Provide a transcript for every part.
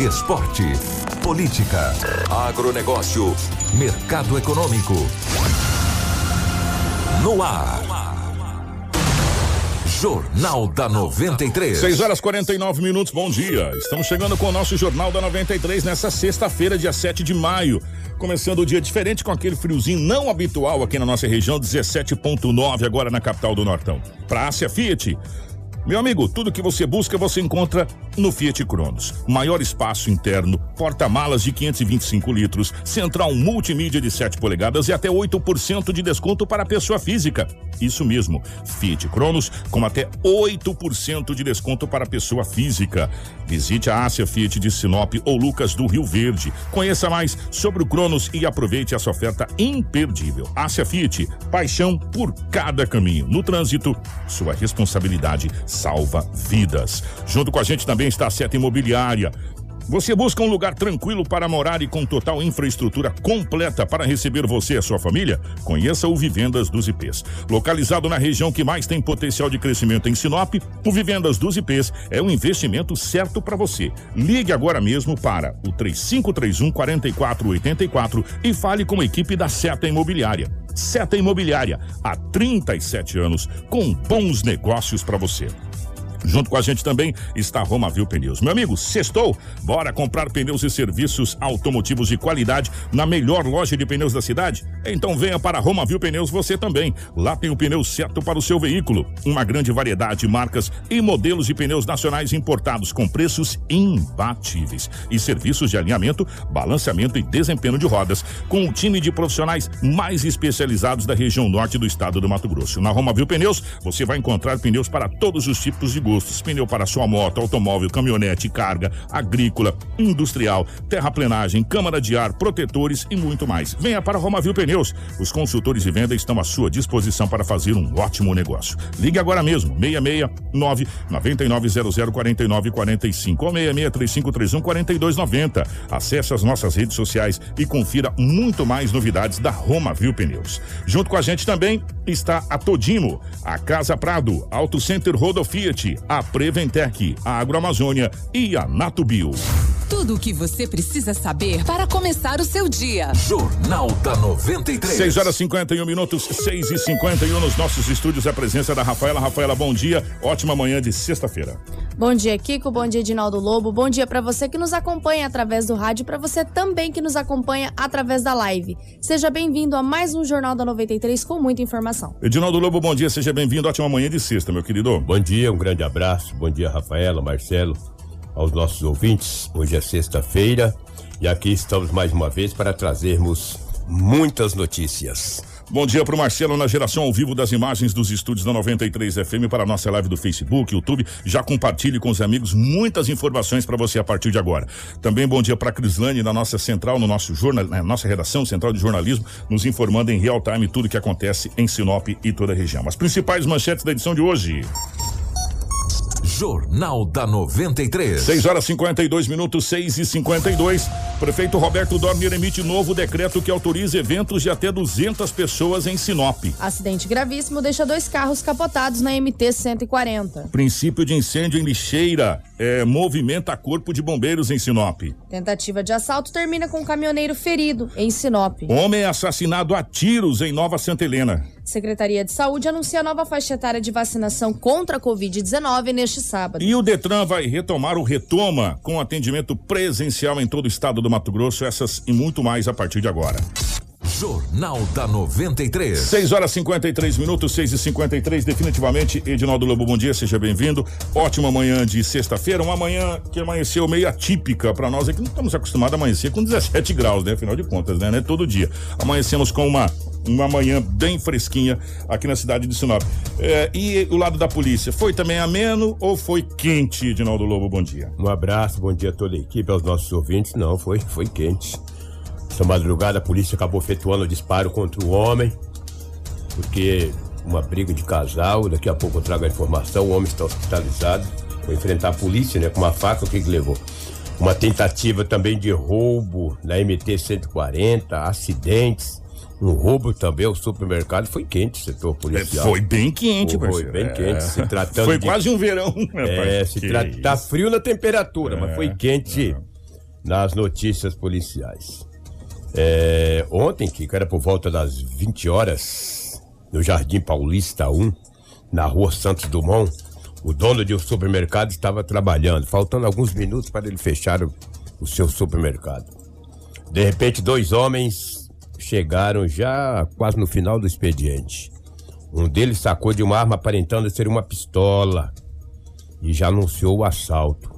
Esporte. Política. Agronegócio. Mercado econômico. No ar. Jornal da 93. 6 horas 49 minutos, bom dia. Estamos chegando com o nosso Jornal da 93 nessa sexta-feira, dia 7 de maio. Começando o dia diferente com aquele friozinho não habitual aqui na nossa região, 17,9 agora na capital do Nortão. Pra Ásia Fiat. Meu amigo, tudo que você busca você encontra no Fiat Cronos. Maior espaço interno, porta-malas de 525 litros, central multimídia de 7 polegadas e até 8% de desconto para a pessoa física. Isso mesmo, Fiat Cronos com até 8% de desconto para a pessoa física. Visite a Ásia Fiat de Sinop ou Lucas do Rio Verde. Conheça mais sobre o Cronos e aproveite essa oferta imperdível. Ásia Fiat, paixão por cada caminho. No trânsito, sua responsabilidade salva vidas. Junto com a gente também está a Seta Imobiliária. Você busca um lugar tranquilo para morar e com total infraestrutura completa para receber você e a sua família? Conheça o Vivendas dos IPs. Localizado na região que mais tem potencial de crescimento em Sinop, o Vivendas dos IPs é o investimento certo para você. Ligue agora mesmo para o 3531 4484 e fale com a equipe da Seta Imobiliária. Seta Imobiliária, há 37 anos, com bons negócios para você. Junto com a gente também está a Romavil Pneus. Meu amigo, sextou? Bora comprar pneus e serviços automotivos de qualidade na melhor loja de pneus da cidade? Então venha para a Romavil Pneus você também. Lá tem o pneu certo para o seu veículo. Uma grande variedade de marcas e modelos de pneus nacionais importados com preços imbatíveis. E serviços de alinhamento, balanceamento e desempenho de rodas com um time de profissionais mais especializados da região norte do estado do Mato Grosso. Na Romavil Pneus, você vai encontrar pneus para todos os tipos de gostos. Pneu para sua moto, automóvel, caminhonete, carga, agrícola, industrial, terraplenagem, câmara de ar, protetores e muito mais. Venha para Romavil Pneus. Os consultores de venda estão à sua disposição para fazer um ótimo negócio. Ligue agora mesmo, 669 9900 4945 ou 66 3531 4290. Acesse as nossas redes sociais e confira muito mais novidades da Romavil Pneus. Junto com a gente também está a Todimo, a Casa Prado, Auto Center Rodo Fiat, a Preventec, a Agroamazônia e a Natubio. Tudo o que você precisa saber para começar o seu dia. Jornal da 93. 6 horas 51 minutos, 6 e 51 nos nossos estúdios. A presença da Rafaela. Rafaela, bom dia. Ótima manhã de sexta-feira. Bom dia, Kiko. Bom dia, Edinaldo Lobo. Bom dia para você que nos acompanha através do rádio e para você também que nos acompanha através da live. Seja bem-vindo a mais um Jornal da 93 com muita informação. Edinaldo Lobo, bom dia. Seja bem-vindo. Ótima manhã de sexta, meu querido. Bom dia, um grande abraço. Bom dia, Rafaela, Marcelo, aos nossos ouvintes. Hoje é sexta-feira e aqui estamos mais uma vez para trazermos muitas notícias. Bom dia para o Marcelo na geração ao vivo das imagens dos estúdios da 93 FM para a nossa live do Facebook, YouTube. Já compartilhe com os amigos muitas informações para você a partir de agora. Também bom dia para a Crislane na nossa central, no nosso jornal, na nossa redação central de jornalismo, nos informando em real time tudo que acontece em Sinop e toda a região. As principais manchetes da edição de hoje. Jornal da 93. 6 horas 52 minutos, 6 e 52. Prefeito Roberto Dornier emite novo decreto que autoriza eventos de até 200 pessoas em Sinop. Acidente gravíssimo deixa dois carros capotados na MT 140. Princípio de incêndio em lixeira é, movimenta corpo de bombeiros em Sinop. Tentativa de assalto termina com um caminhoneiro ferido em Sinop. Homem assassinado a tiros em Nova Santa Helena. Secretaria de Saúde anuncia nova faixa etária de vacinação contra a Covid-19 neste sábado. E o Detran vai retomar o Retoma com atendimento presencial em todo o estado do Mato Grosso. Essas e muito mais a partir de agora. Jornal da 93. 6 horas 53 minutos, 6 e 53 Definitivamente, Edinaldo Lobo, bom dia, seja bem-vindo. Ótima manhã de sexta-feira, uma manhã que amanheceu meio atípica para nós aqui. Não estamos acostumados a amanhecer com 17 graus, né? Afinal de contas, né? Não é todo dia. Amanhecemos com uma uma manhã bem fresquinha aqui na cidade de Sinop. É, e o lado da polícia, foi também ameno ou foi quente, Edinaldo Lobo? Bom dia. Um abraço, bom dia a toda a equipe, aos nossos ouvintes. Não, foi, foi quente. Essa madrugada a polícia acabou efetuando o disparo contra o homem, porque uma briga de casal, daqui a pouco eu trago a informação, o homem está hospitalizado, foi enfrentar a polícia, né, com uma faca, o que que levou? Uma tentativa também de roubo na MT-140, acidentes, um roubo também ao supermercado, foi quente o setor policial. Foi bem quente, Foi parceiro. bem É. quente, se tratando Foi de- quase um verão, É, se trata, tá frio na temperatura, mas É, foi quente nas notícias policiais. É, ontem, que era por volta das 20 horas, no Jardim Paulista 1, na rua Santos Dumont, o dono de um supermercado estava trabalhando, faltando alguns minutos para ele fechar o, o seu supermercado. De repente, dois homens chegaram já quase no final do expediente. Um deles sacou de uma arma aparentando ser uma pistola e já anunciou o assalto.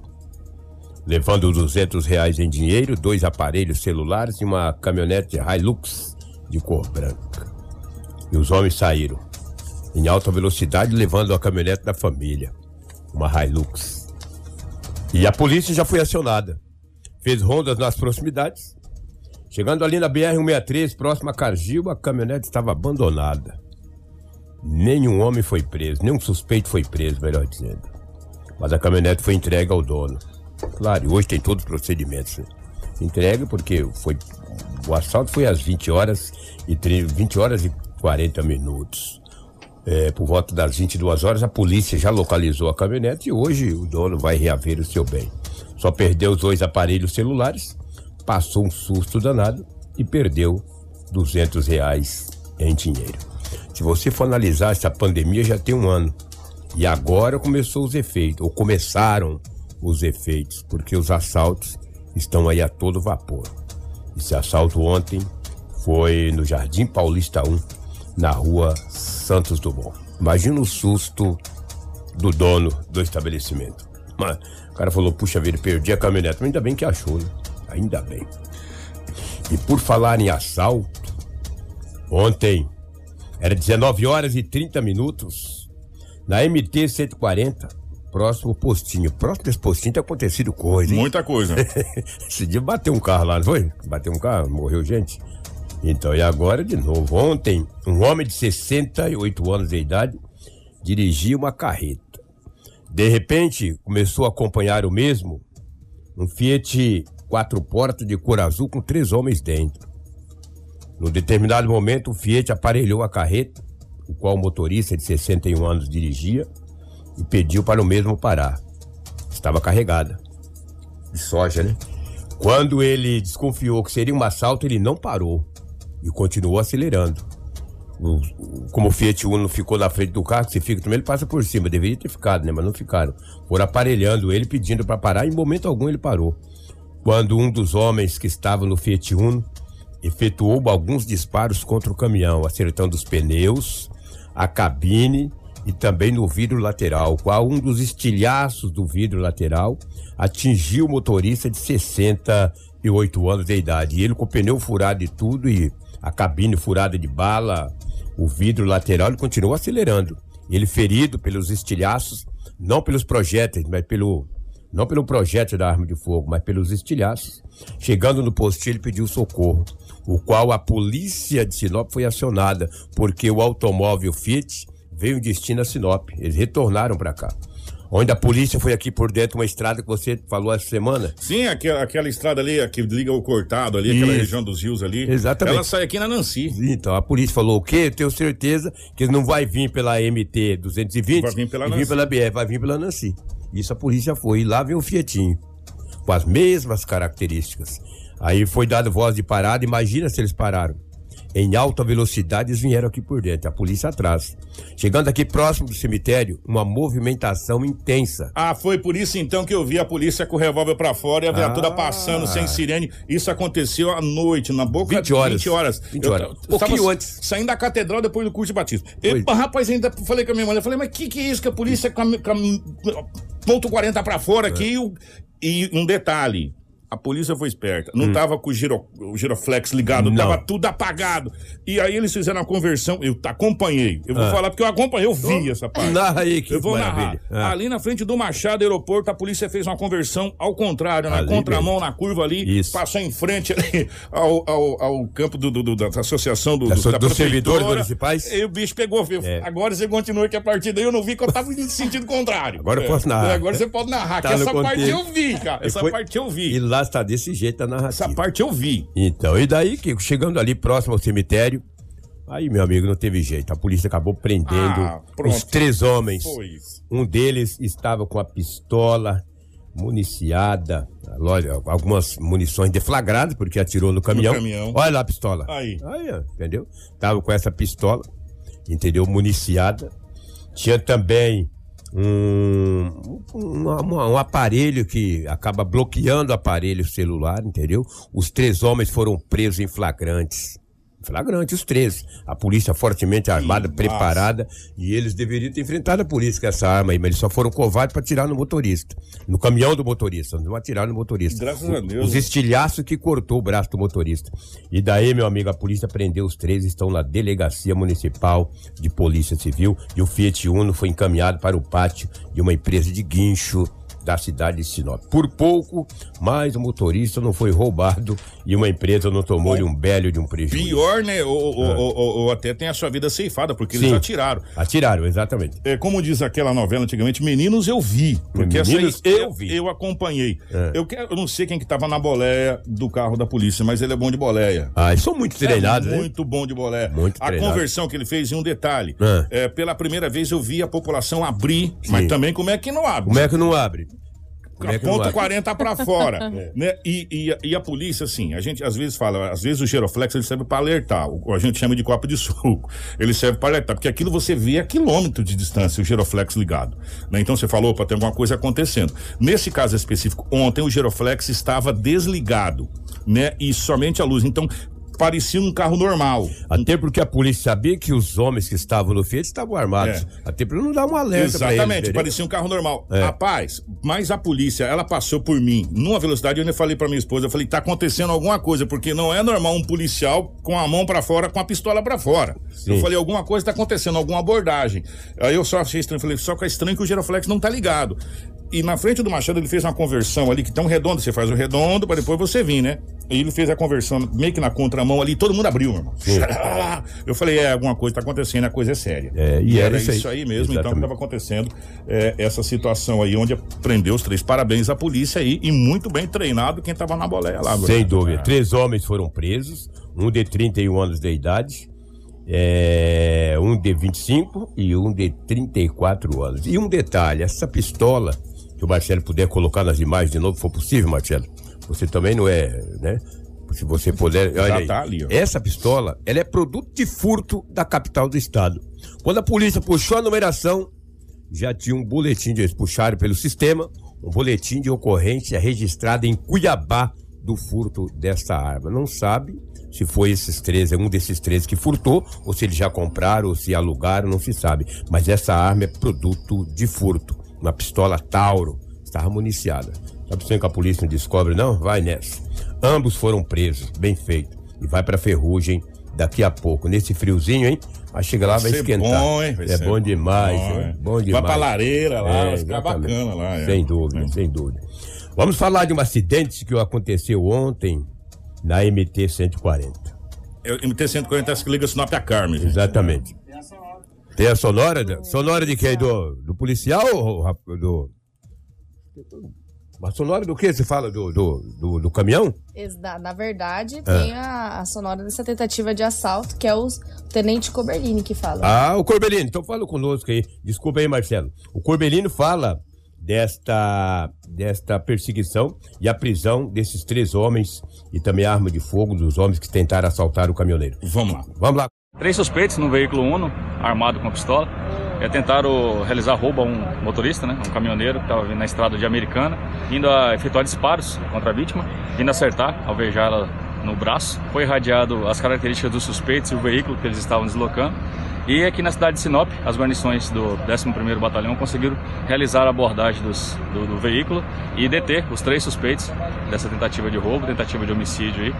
Levando 200 reais em dinheiro, dois aparelhos celulares e uma caminhonete Hilux de cor branca. E os homens saíram em alta velocidade levando a caminhonete da família, uma Hilux. E a polícia já foi acionada. Fez rondas nas proximidades. Chegando ali na BR-163, próximo a Cargil, a caminhonete estava abandonada. Nenhum homem foi preso, nenhum suspeito foi preso, melhor dizendo. Mas a caminhonete foi entregue ao dono. Claro, hoje tem todos os procedimentos. né? Entregue porque foi o assalto foi às 20 horas e tre- 20 horas e 40 minutos. É, por volta das 22 horas, a polícia já localizou a caminhonete e hoje o dono vai reaver o seu bem. Só perdeu os dois aparelhos celulares, passou um susto danado e perdeu 200 reais em dinheiro. Se você for analisar, essa pandemia já tem um ano. E agora começou os efeitos, ou começaram os efeitos, porque os assaltos estão aí a todo vapor. Esse assalto ontem foi no Jardim Paulista 1, na rua Santos Dumont. Imagina o susto do dono do estabelecimento. Mas o cara falou, puxa vida, perdi a caminhonete. Mas ainda bem que achou, né? Ainda bem. E por falar em assalto, ontem era 19 horas e 30 minutos, na MT 140, próximo postinho. Próximo desse postinho tem acontecido coisa, hein? Muita coisa. Esse dia bateu um carro lá, não foi? Bateu um carro, morreu gente. Então, e agora de novo? Ontem, um homem de 68 anos de idade dirigia uma carreta. De repente, começou a acompanhar o mesmo um Fiat quatro portas de cor azul com três homens dentro. Num determinado momento, o Fiat aparelhou a carreta, o qual o motorista de 61 anos dirigia, e pediu para o mesmo parar. Estava carregada. De soja, né? Quando ele desconfiou que seria um assalto, ele não parou e continuou acelerando. Como o Fiat Uno ficou na frente do carro, que você fica também, ele passa por cima. Deveria ter ficado, né? Mas não ficaram. Foram aparelhando ele, pedindo para parar, e em momento algum ele parou. Quando um dos homens que estava no Fiat Uno efetuou alguns disparos contra o caminhão, acertando os pneus, a cabine e também no vidro lateral, qual um dos estilhaços do vidro lateral atingiu o motorista de 68 anos de idade. Ele com o pneu furado e tudo e a cabine furada de bala, o vidro lateral, ele continuou acelerando. Ele ferido pelos estilhaços, não pelos projéteis, mas pelo não pelo projétil da arma de fogo, mas pelos estilhaços. Chegando no postinho, ele pediu socorro, o qual a polícia de Sinop foi acionada, porque o automóvel Fiat veio em destino a Sinop. Eles retornaram para cá. Onde a polícia foi aqui por dentro, uma estrada que você falou essa semana. Sim, aquela, aquela estrada ali que liga o cortado ali, aquela Isso. região dos rios ali. Exatamente. Ela sai aqui na Nancy. Então, a polícia falou o quê? Eu tenho certeza que ele não vai vir pela MT 220 Vai vir pela Nancy. vir pela BR, vai vir pela Nancy. Isso a polícia foi. E lá veio o Fietinho. Com as mesmas características. Aí foi dado voz de parada. Imagina se eles pararam. Em alta velocidade, eles vieram aqui por dentro. A polícia atrás. Chegando aqui próximo do cemitério, uma movimentação intensa. Ah, foi por isso então que eu vi a polícia com o revólver pra fora e a viatura Ah. passando sem sirene. Isso aconteceu à noite, na boca 20 horas. 20 horas. 20 Eu horas. ta- Pouquinho antes. Saindo da catedral depois do curso de batismo. Rapaz, ainda falei com a minha mãe, eu falei, mas que que é isso que a polícia com, a- com a- ponto 40 pra fora aqui e o- e um detalhe. A polícia foi esperta. Não tava com o, giro, o giroflex ligado, Hum. Não. tava tudo apagado. E aí eles fizeram a conversão. Eu acompanhei. Eu vou Ah. falar porque eu acompanhei, eu vi essa parte. Narra aí, que Eu vou maravilha. narrar. Ah. Ali na frente do Machado Aeroporto, a polícia fez uma conversão ao contrário, na Ali contramão, mesmo. na curva ali, Isso. passou em frente ali ao, ao, ao campo do, do- do- da associação do, Da do- da dos servidores municipais? E o bicho pegou, viu? É. Agora você continua que a partir daí eu não vi que eu tava indo no sentido contrário. Agora eu posso narrar. É, Agora você pode narrar, Tá que essa parte eu vi, cara. Essa foi- parte eu vi. E lá está desse jeito a narrativa. Essa parte eu vi. Então, e daí, Kiko, chegando ali próximo ao cemitério, aí, meu amigo, não teve jeito. A polícia acabou prendendo Ah, os três homens. Isso. Um deles estava com a pistola municiada, olha, algumas munições deflagradas, porque atirou no caminhão. caminhão. Olha lá a pistola. Aí. ó, entendeu? Tava com essa pistola, entendeu? Municiada. Tinha também um, um, um- aparelho que acaba bloqueando o aparelho celular, entendeu? Os três homens foram presos em flagrantes. Flagrante, os três. A polícia fortemente armada, Ih, preparada. E eles deveriam ter enfrentado a polícia com essa arma aí, mas eles só foram covardes para atirar no motorista. No caminhão do motorista, não atiraram no motorista. Graças a Deus. Os estilhaços que cortou o braço do motorista. E daí, meu amigo, a polícia prendeu os três, estão na delegacia municipal de polícia civil. E o Fiat Uno foi encaminhado para o pátio de uma empresa de guincho da cidade de Sinop. Por pouco, mas o motorista não foi roubado e uma empresa não tomou-lhe um belo de um prejuízo. Pior, né? Ou, ou- ou- ou- ou até tem a sua vida ceifada, porque eles Sim. atiraram. Atiraram, exatamente. É, como diz aquela novela antigamente, Meninos eu vi. Porque essa Meninos, aí eu vi. Eu acompanhei. É. Eu, quero, eu não sei quem que tava na boleia do carro da polícia, mas ele é bom de boleia. Ah, eles são muito treinados, é né? muito bom de boleia. Muito a treinado. conversão que ele fez em um detalhe. É. É, pela primeira vez eu vi a população abrir, mas também como é que não abre? Como é que não abre? Como é ponto abre? 40 pra fora, né? E, e a- e a polícia, assim, a gente às vezes fala, às vezes o giroflex ele serve pra alertar, o, a gente chama de copo de suco. Ele serve pra alertar, porque aquilo você vê a quilômetro de distância o giroflex ligado, né? Então você falou, opa, tem alguma coisa acontecendo. Nesse caso específico, ontem o giroflex estava desligado, né? E somente a luz. Então parecia um carro normal. Até porque a polícia sabia que os homens que estavam no Fiat estavam armados. É. Até para não dar um alerta eles. Exatamente, parecia um carro normal. É. Rapaz, mas a polícia, ela passou por mim numa velocidade, eu ainda falei pra minha esposa, eu falei, tá acontecendo alguma coisa, porque não é normal um policial com a mão pra fora, com a pistola pra fora. Sim. Eu falei, alguma coisa tá acontecendo, alguma abordagem. Aí eu só achei estranho, falei, só que é estranho que o giroflex não tá ligado. E na frente do Machado ele fez uma conversão ali, que tem um redondo, você faz o redondo pra depois você vir, né? E ele fez a conversão meio que na contramão ali, todo mundo abriu, meu irmão. Eu falei, é, alguma coisa tá acontecendo, a coisa é séria. É, e era isso aí. isso aí mesmo, então, que Exatamente. estava acontecendo é, essa situação aí, onde prendeu os três. Parabéns à polícia aí e muito bem treinado quem estava na boleia lá. Sem dúvida. Três homens foram presos, um de 31 anos de idade, é, um de 25 e um de 34 anos. E um detalhe, essa pistola, se o Marcelo puder colocar nas imagens de novo, se for possível, Marcelo, você também não é, né? Se você puder, olha aí. tá ali. Essa pistola, ela é produto de furto da capital do estado. Quando a polícia puxou a numeração, já tinha um boletim de eles puxaram pelo sistema, um boletim de ocorrência registrado em Cuiabá do furto dessa arma. Não sabe se foi esses três, é um desses três que furtou, ou se eles já compraram, ou se alugaram, não se sabe. Mas essa arma é produto de furto. Uma pistola Tauro, estava municiada. Sabe se que a polícia não descobre, não? Vai nessa. Ambos foram presos, bem feito. E vai pra ferrugem daqui a pouco. Nesse friozinho, hein? Aí chega lá, vai, ser esquentar. bom, hein? Vai é bom demais, bom, é. é. bom demais. Vai pra lareira lá, vai ficar bacana lá, é. Sem dúvida, É. sem dúvida. Vamos falar de um acidente que aconteceu ontem na MT 140. Eu, MT-140 acho que liga Sinop a Carmen. gente. Exatamente. Tem a sonora? da- Sonora de quem? Do, do policial ou do. A sonora do que você fala? Do, do, do, do caminhão? Na, na verdade, É. tem a, a sonora dessa tentativa de assalto, que é o Tenente Coberlini que fala. Ah, o Corbelino, então fala conosco aí. Desculpa aí, Marcelo. O Corbelino fala desta, desta perseguição e a prisão desses três homens e também a arma de fogo dos homens que tentaram assaltar o caminhoneiro. Vamos lá. Vamos lá. Três suspeitos no veículo Uno, armado com pistola. É, tentaram realizar roubo a um motorista, né, um caminhoneiro que estava vindo na estrada de Americana, indo a efetuar disparos contra a vítima, indo acertar, alvejar ela no braço. Foi irradiado as características dos suspeitos e o veículo que eles estavam deslocando. E aqui na cidade de Sinop, as guarnições do 11º Batalhão conseguiram realizar a abordagem dos, do, do, veículo e deter os três suspeitos dessa tentativa de roubo, tentativa de homicídio aí,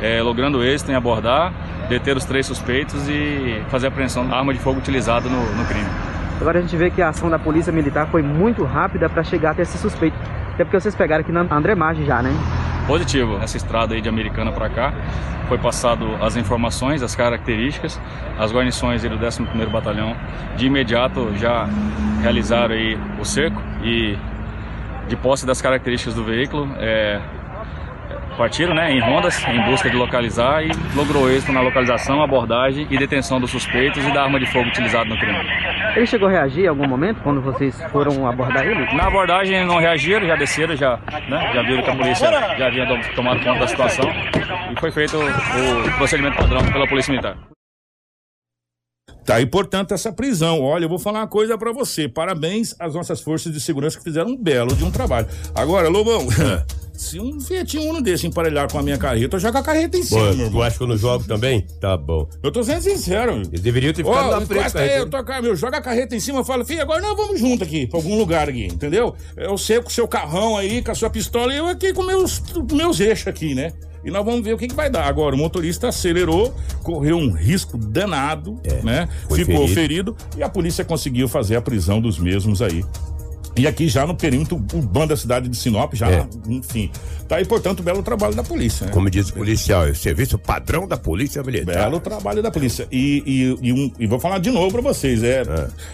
é, logrando êxito em abordar, deter os três suspeitos e fazer a apreensão da arma de fogo utilizada no, no crime. Agora a gente vê que a ação da polícia militar foi muito rápida para chegar até esse suspeito. Até porque vocês pegaram aqui na André Maggi já, né? Positivo. Essa estrada aí de Americana para cá foi passado as informações, as características. As guarnições do 11º Batalhão de imediato já realizaram aí o cerco e de posse das características do veículo, é, partiram né, em rondas em busca de localizar e logrou êxito na localização, abordagem e detenção dos suspeitos e da arma de fogo utilizada no crime. Ele chegou a reagir em algum momento quando vocês foram abordar ele? Na abordagem não reagiram, já desceram, já, né, já viram que a polícia já havia tomado conta da situação e foi feito o, procedimento padrão pela Polícia Militar. Tá aí, portanto, essa prisão. Olha, eu vou falar uma coisa para você. Parabéns às nossas forças de segurança que fizeram um belo de um trabalho. Agora, Lobão, se um Fiat Uno desse emparelhar com a minha carreta, eu jogo a carreta em cima, Pô, meu tu acha que eu não jogo também? Tá bom. Eu tô sendo sincero. Eles deveriam ter ficado Ó, na frente. aí, eu toco, meu, joga a carreta em cima, eu falo, filho, agora nós vamos junto aqui, pra algum lugar aqui, entendeu? Eu sei com o seu carrão aí, com a sua pistola, e eu aqui com meus, meus eixos aqui, né? E nós vamos ver o que, que vai dar. Agora, o motorista acelerou, correu um risco danado, né? foi Ficou ferido. ferido e a polícia conseguiu fazer a prisão dos mesmos aí. E aqui já no perímetro urbano da cidade de Sinop, já, É. enfim. Tá aí, portanto, belo trabalho da polícia, né? Como diz o policial, é o serviço padrão da polícia militar. Belo trabalho da polícia. E, e, e, um- e vou falar de novo pra vocês. É,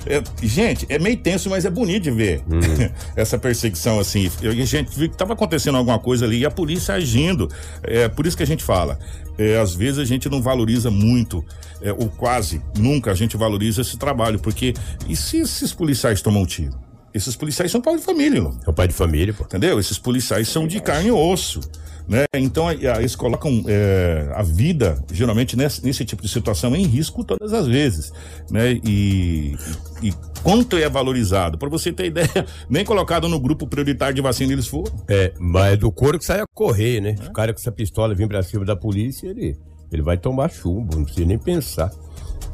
é- gente, é meio tenso, mas é bonito de ver Hum. essa perseguição assim. Eu, a gente viu que tava acontecendo alguma coisa ali e a polícia agindo. É por isso que a gente fala. é, às vezes a gente não valoriza muito, é, ou quase nunca a gente valoriza esse trabalho. Porque e se esses policiais tomam um tiro? Esses policiais são pai de família, Lô. É o pai de família, pô. Entendeu? Esses policiais são de carne e osso. Né? Então, a- a- eles colocam é, a vida, geralmente, nesse, nesse tipo de situação, em risco todas as vezes. Né? E, e quanto é valorizado? Para você ter ideia, nem colocado no grupo prioritário de vacina eles foram. É, mas do couro que sai a correr, né? O cara com essa pistola vir pra cima da polícia, ele, ele vai tomar chumbo, não precisa nem pensar.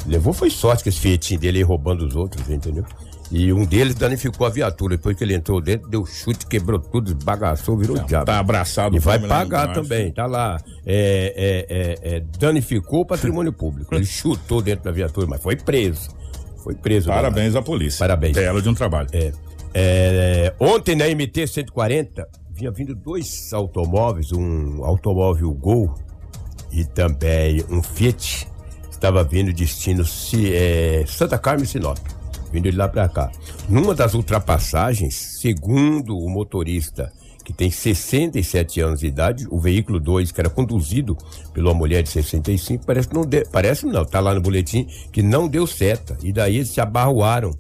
Levou foi sorte que esse fietinho dele aí roubando os outros, entendeu? E um deles danificou a viatura. Depois que ele entrou dentro, deu chute, quebrou tudo, esbagaçou, virou diabo. Tá abraçado. E vai pagar também, tá lá. É, é, é, é, danificou o patrimônio público. Ele chutou dentro da viatura, mas foi preso. Foi preso. Parabéns à polícia. Parabéns. Belo de um trabalho. É, é, ontem na MT 140 vinha vindo dois automóveis, um automóvel Gol e também um Fiat. Estava vindo destino Santa Carmen e Sinop, vindo de lá para cá. Numa das ultrapassagens, segundo o motorista que tem 67 anos de idade, o veículo 2, que era conduzido pela mulher de 65, parece não parece não, tá lá no boletim que não deu seta. E daí eles se abarroaram.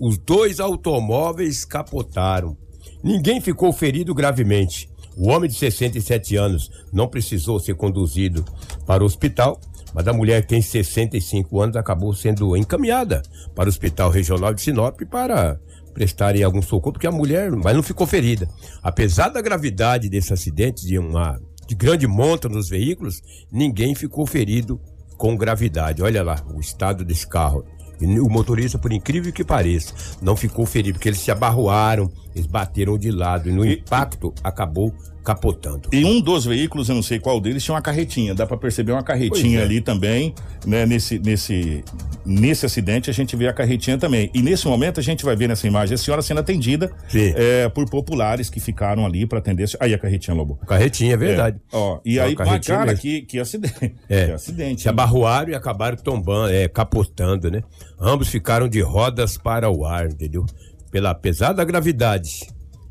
Os dois automóveis capotaram. Ninguém ficou ferido gravemente. O homem de 67 anos não precisou ser conduzido para o hospital, mas a mulher que tem 65 anos acabou sendo encaminhada para o Hospital Regional de Sinop para prestarem algum socorro, porque a mulher mas não ficou ferida. Apesar da gravidade desse acidente, de uma de grande monta nos veículos, ninguém ficou ferido com gravidade. Olha lá o estado desse carro. E o motorista, por incrível que pareça, não ficou ferido, porque eles se abarroaram, eles bateram de lado e no impacto acabou capotando. E um dos veículos, eu não sei qual deles, tinha uma carretinha. Dá pra perceber uma carretinha é. ali também, né? Nesse, nesse, nesse acidente a gente vê a carretinha também. E nesse momento a gente vai ver nessa imagem a senhora sendo atendida é, por populares que ficaram ali pra atender. Aí a carretinha, Lobo. Carretinha, é verdade. É, ó, e É aí, carretinha cara, mesmo. que, que acidente. É. Que acidente. Se abarroaram e acabaram tombando, é, capotando, né? Ambos ficaram de rodas para o ar, entendeu? Pela, apesar da gravidade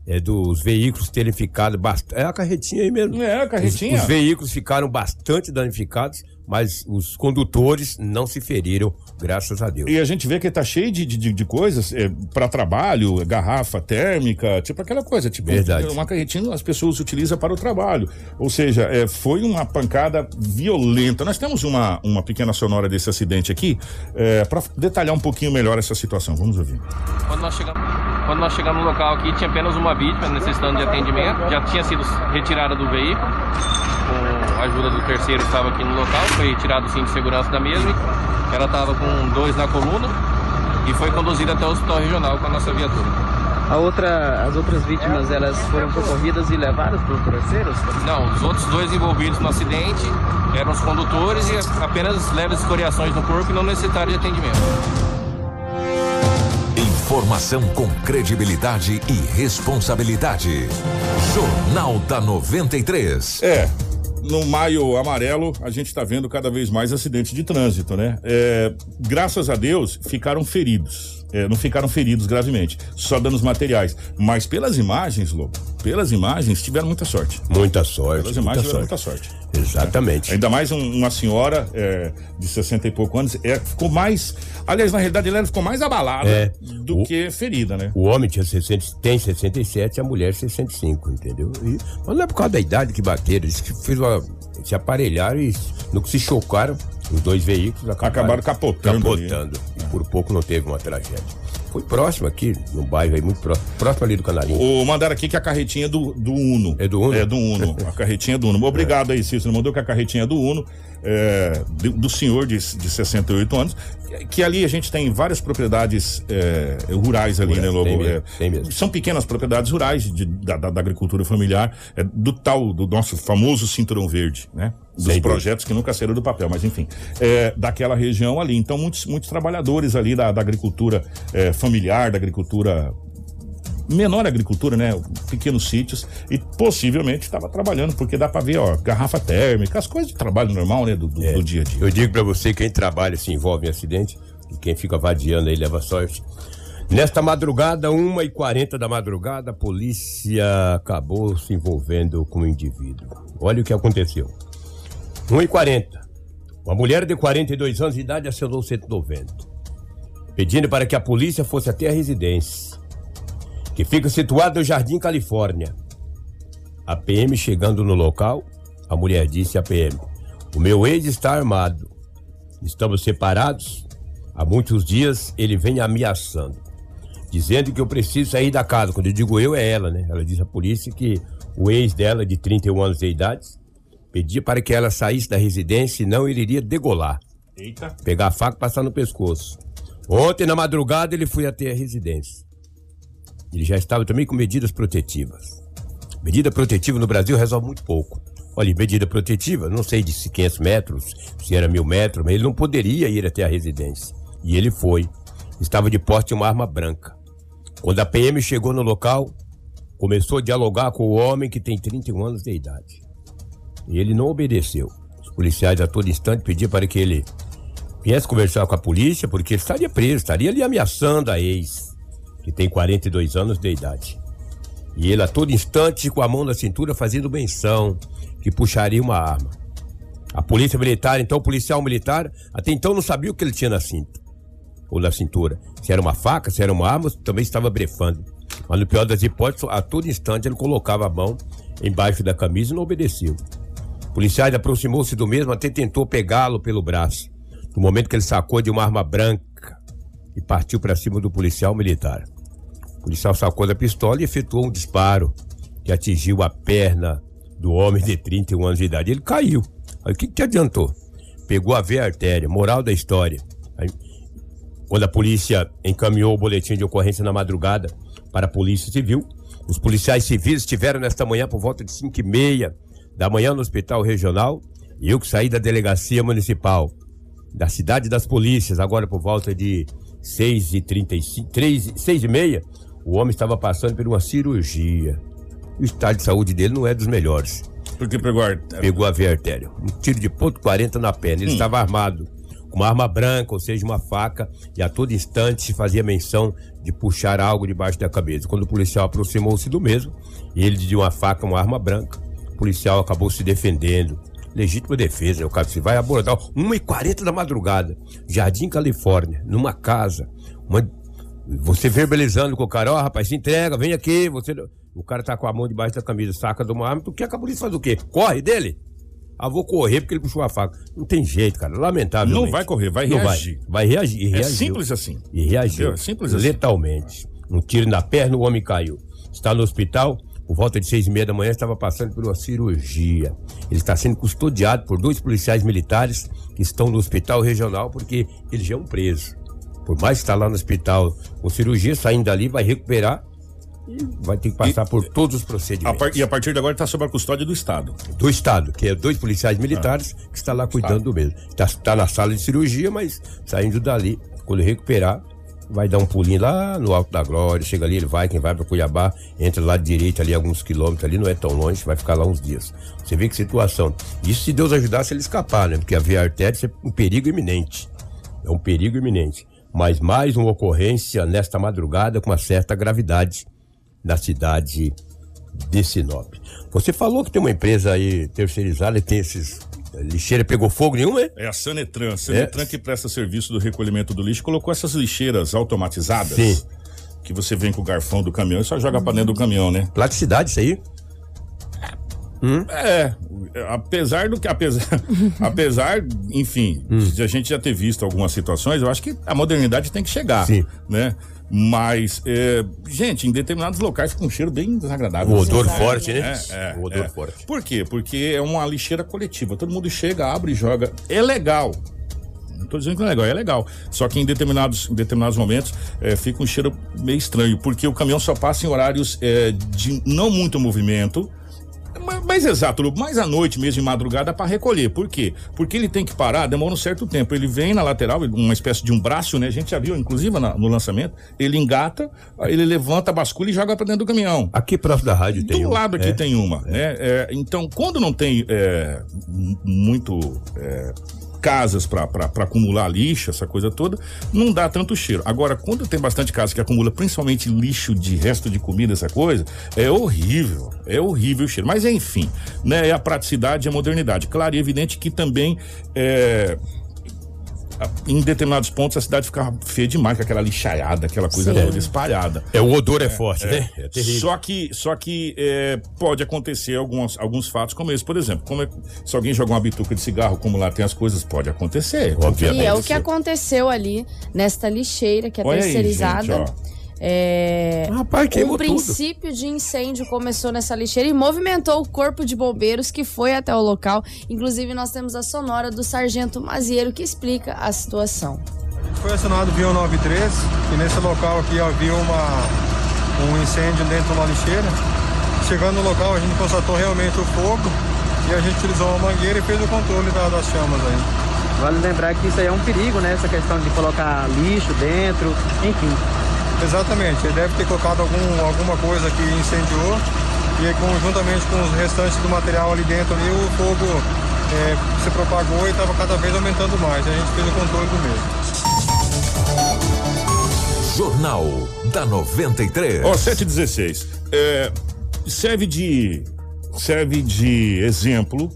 é, dos veículos terem ficado bastante. É a carretinha aí mesmo. É, a carretinha. Os, os veículos ficaram bastante danificados, mas os condutores não se feriram, graças a Deus. E a gente vê que tá cheio de, de, de coisas é, para trabalho, garrafa térmica, tipo aquela coisa, tipo Verdade. uma carretinha as pessoas utilizam para o trabalho. Ou seja, é, foi uma pancada violenta. Nós temos uma, uma pequena sonora desse acidente aqui é, para detalhar um pouquinho melhor essa situação. Vamos ouvir. Quando nós, chegamos, quando nós chegamos no local aqui, tinha apenas uma vítima necessitando de atendimento. Já tinha sido retirada do veículo com ajuda do terceiro estava aqui no local, foi tirado o cinto de segurança da mesma. Ela estava com dois na coluna e foi conduzida até o hospital regional com a nossa viatura. A outra, as outras vítimas, elas foram socorridas e levadas pelos terceiros? Não, os outros dois envolvidos no acidente eram os condutores e apenas leves escoriações no corpo e não necessitaram de atendimento. Informação com credibilidade e responsabilidade. Jornal da 93. É, no maio amarelo, a gente está vendo cada vez mais acidentes de trânsito, né? É, graças a Deus, ficaram feridos. É, não ficaram feridos gravemente, só danos materiais. Mas pelas imagens, Lobo, pelas imagens, tiveram muita sorte. Muita sorte. Pelas imagens, tiveram muita sorte. Exatamente. Ainda mais um- uma senhora é, de 60 e pouco anos, é, ficou mais. Aliás, na realidade, ela ficou mais abalada É. do que ferida, né? O homem tinha 60, tem 67 a mulher 65, entendeu? E, mas não é por causa da idade que bateram, eles que fez uma, se aparelharam e no que se chocaram, os dois veículos acabaram, Acabaram capotando capotando. Por pouco não teve uma tragédia. Foi próximo aqui, no bairro aí, muito próximo, próximo ali do Canarinho. O mandaram aqui que a carretinha é do, do Uno. É do Uno? É do Uno. A carretinha do Uno. Obrigado aí, Cícero. Mandou que a carretinha é do Uno, é, do, do senhor de, de 68 anos. Que ali a gente tem várias propriedades é, rurais ali, Rurais, né, Lobo? tem mesmo, É, tem mesmo. São pequenas propriedades rurais de- da, da- agricultura familiar, é, do tal, do nosso famoso cinturão verde, né? Dos dúvida. projetos que nunca saíram do papel, mas enfim, é, daquela região ali. Então, muitos, muitos trabalhadores ali da, da agricultura é, familiar, da agricultura menor agricultura, né? Pequenos sítios e possivelmente estava trabalhando, porque dá para ver, ó, garrafa térmica, as coisas de trabalho normal, né? Do, do- do dia a dia. Eu digo pra você, quem trabalha se envolve em acidente, e quem fica vadiando aí leva sorte. Nesta madrugada, 1h40 da madrugada, a polícia acabou se envolvendo com o indivíduo. Olha o que aconteceu. 1h40. Uma mulher de 42 anos de idade acionou o 190, pedindo para que a polícia fosse até a residência, que fica situada no Jardim Califórnia. A PM chegando no local, a mulher disse à PM: O meu ex está armado. Estamos separados. Há muitos dias ele vem ameaçando, dizendo que eu preciso sair da casa. Quando eu digo eu, é ela, né? Ela disse à polícia que o ex dela, de 31 anos de idade, pedia para que ela saísse da residência, senão ele iria degolar. Eita. Pegar a faca e passar no pescoço. Ontem, na madrugada, ele foi até a residência. Ele já estava também com medidas protetivas. Medida protetiva no Brasil resolve muito pouco. Olha, medida protetiva, não sei de se 500 metros, se era mil metros, mas ele não poderia ir até a residência. E ele foi. Estava de de uma arma branca. Quando a PM chegou no local, começou a dialogar com o homem que tem 31 anos de idade. E ele não obedeceu. Os policiais a todo instante pediam para que ele viesse conversar com a polícia, porque ele estaria preso, estaria ali ameaçando a ex, que tem 42 anos de idade. E ele a todo instante com a mão na cintura fazendo menção que puxaria uma arma. A polícia militar, então o policial militar, até então não sabia o que ele tinha na cinta ou na cintura. Se era uma faca, se era uma arma, também estava brefando. Mas no pior das hipóteses, a todo instante ele colocava a mão embaixo da camisa e não obedeceu. O policial aproximou-se do mesmo, até tentou pegá-lo pelo braço. No momento que ele sacou de uma arma branca e partiu para cima do policial militar. Policial sacou da pistola e efetuou um disparo que atingiu a perna do homem de 31 anos de idade. Ele caiu. Aí o que, que adiantou? Pegou a veia artéria, moral da história. Aí, quando a polícia encaminhou o boletim de ocorrência na madrugada para a Polícia Civil, os policiais civis estiveram nesta manhã por volta de 5 e meia da manhã no Hospital Regional e eu que saí da Delegacia Municipal da Cidade das Polícias, agora por volta de 6 e 35, 3, 6 e meia, o homem estava passando por uma cirurgia. O estado de saúde dele não é dos melhores. Porque pegou a... Pegou a veia artéria. Um tiro de ponto 40 na perna. Ele Hum. estava armado com uma arma branca, ou seja, uma faca, e a todo instante se fazia menção de puxar algo debaixo da cabeça. Quando o policial aproximou-se do mesmo, e ele de uma faca, uma arma branca, o policial acabou se defendendo. Legítima defesa, o cara se vai abordar 1h40 da madrugada, Jardim Califórnia, numa casa. Uma... Você verbalizando com o cara, ó, rapaz, se entrega, vem aqui, você. O cara tá com a mão debaixo da camisa, saca de uma arma, tu quer que a polícia faz o quê? Corre dele? Ah, vou correr porque ele puxou a faca. Não tem jeito, cara. Lamentável. Não vai correr, vai reagir. Vai, vai reagir. É simples assim. E reagiu. É simples assim. Letalmente. Um tiro na perna, o homem caiu. Está no hospital. por volta de seis e meia da manhã, estava passando por uma cirurgia. Ele está sendo custodiado por dois policiais militares que estão no hospital regional porque ele já é um preso. Por mais que está lá no hospital com cirurgia, saindo dali, vai recuperar e vai ter que passar por todos os A procedimentos. par- e a partir de agora está sob a custódia do Estado. Do Estado, que é dois policiais militares que está lá cuidando do mesmo. Está tá na sala de cirurgia, mas saindo dali, quando recuperar, vai dar um pulinho lá no Alto da Glória, chega ali, ele vai, quem vai para Cuiabá, entra lá de direita ali alguns quilômetros ali, não é tão longe, vai ficar lá uns dias. Você vê que situação. Isso se Deus ajudasse ele escapar, né? Porque a via artéria é um perigo iminente. É um perigo iminente. Mas mais uma ocorrência nesta madrugada com uma certa gravidade na cidade de Sinop. Você falou que tem uma empresa aí terceirizada e tem esses. eh, Lixeira pegou fogo nenhum, é? É a Sanetran. A Sanetran que presta serviço do recolhimento do lixo, colocou essas lixeiras automatizadas. Sim. Que você vem com o garfão do caminhão e só joga pra dentro do caminhão, né? Platicidade isso aí? É, apesar do que, apesar, apesar, enfim, de a gente já ter visto algumas situações, eu acho que a modernidade tem que chegar, Sim. né? Mas, é, gente, em determinados locais fica um cheiro bem desagradável. O odor forte, né? É, é, O odor é. forte. Por quê? Porque é uma lixeira coletiva. Todo mundo chega, abre e joga. É legal. Não tô dizendo que não é legal, é legal. Só que em determinados, em determinados momentos é, fica um cheiro meio estranho, porque o caminhão só passa em horários é, de não muito movimento. Ma- Mais exato, mais à noite mesmo, em madrugada, para recolher. Por quê? Porque ele tem que parar, demora um certo tempo. Ele vem na lateral, uma espécie de um braço, né? A gente já viu, inclusive, na- no lançamento. Ele engata, ele levanta, bascula e joga para dentro do caminhão. Aqui próximo da rádio tem Do um. lado aqui É. tem uma, né? É, então, quando não tem é, muito é, casas para acumular lixo, essa coisa toda, não dá tanto cheiro. Agora, quando tem bastante casa que acumula principalmente lixo de resto de comida, essa coisa, é horrível. É horrível o cheiro. Mas enfim, né? É a praticidade e a modernidade. Claro e evidente que também é, em determinados pontos a cidade ficava feia demais, com aquela lixaiada, aquela coisa Sim. toda espalhada. É, o odor é, forte, né? É terrível. Só que, só que é, pode acontecer alguns, alguns fatos como esse. Por exemplo, como é- se alguém joga uma bituca de cigarro, como lá tem as coisas, pode acontecer. Obviamente. E é o que aconteceu ali nesta lixeira que é Olha aí, terceirizada. gente, ó. É, Rapaz, queimou um princípio de incêndio começou nessa lixeira e movimentou o corpo de bombeiros que foi até o local. Inclusive, nós temos a sonora do sargento Mazieiro que explica a situação. Foi acionado via 93 e nesse local aqui havia uma, um incêndio dentro de uma lixeira. Chegando no local, a gente constatou realmente o fogo e a gente utilizou uma mangueira e fez o controle da- das chamas aí. Vale lembrar que isso aí é um perigo, né? Essa questão de colocar lixo dentro, enfim. Exatamente, ele deve ter colocado algum, alguma coisa que incendiou e aí, conjuntamente com os restantes do material ali dentro ali, o fogo eh, se propagou e estava cada vez aumentando mais. A gente fez o controle do mesmo. Jornal da 93. Ó, 716. É, serve de serve de exemplo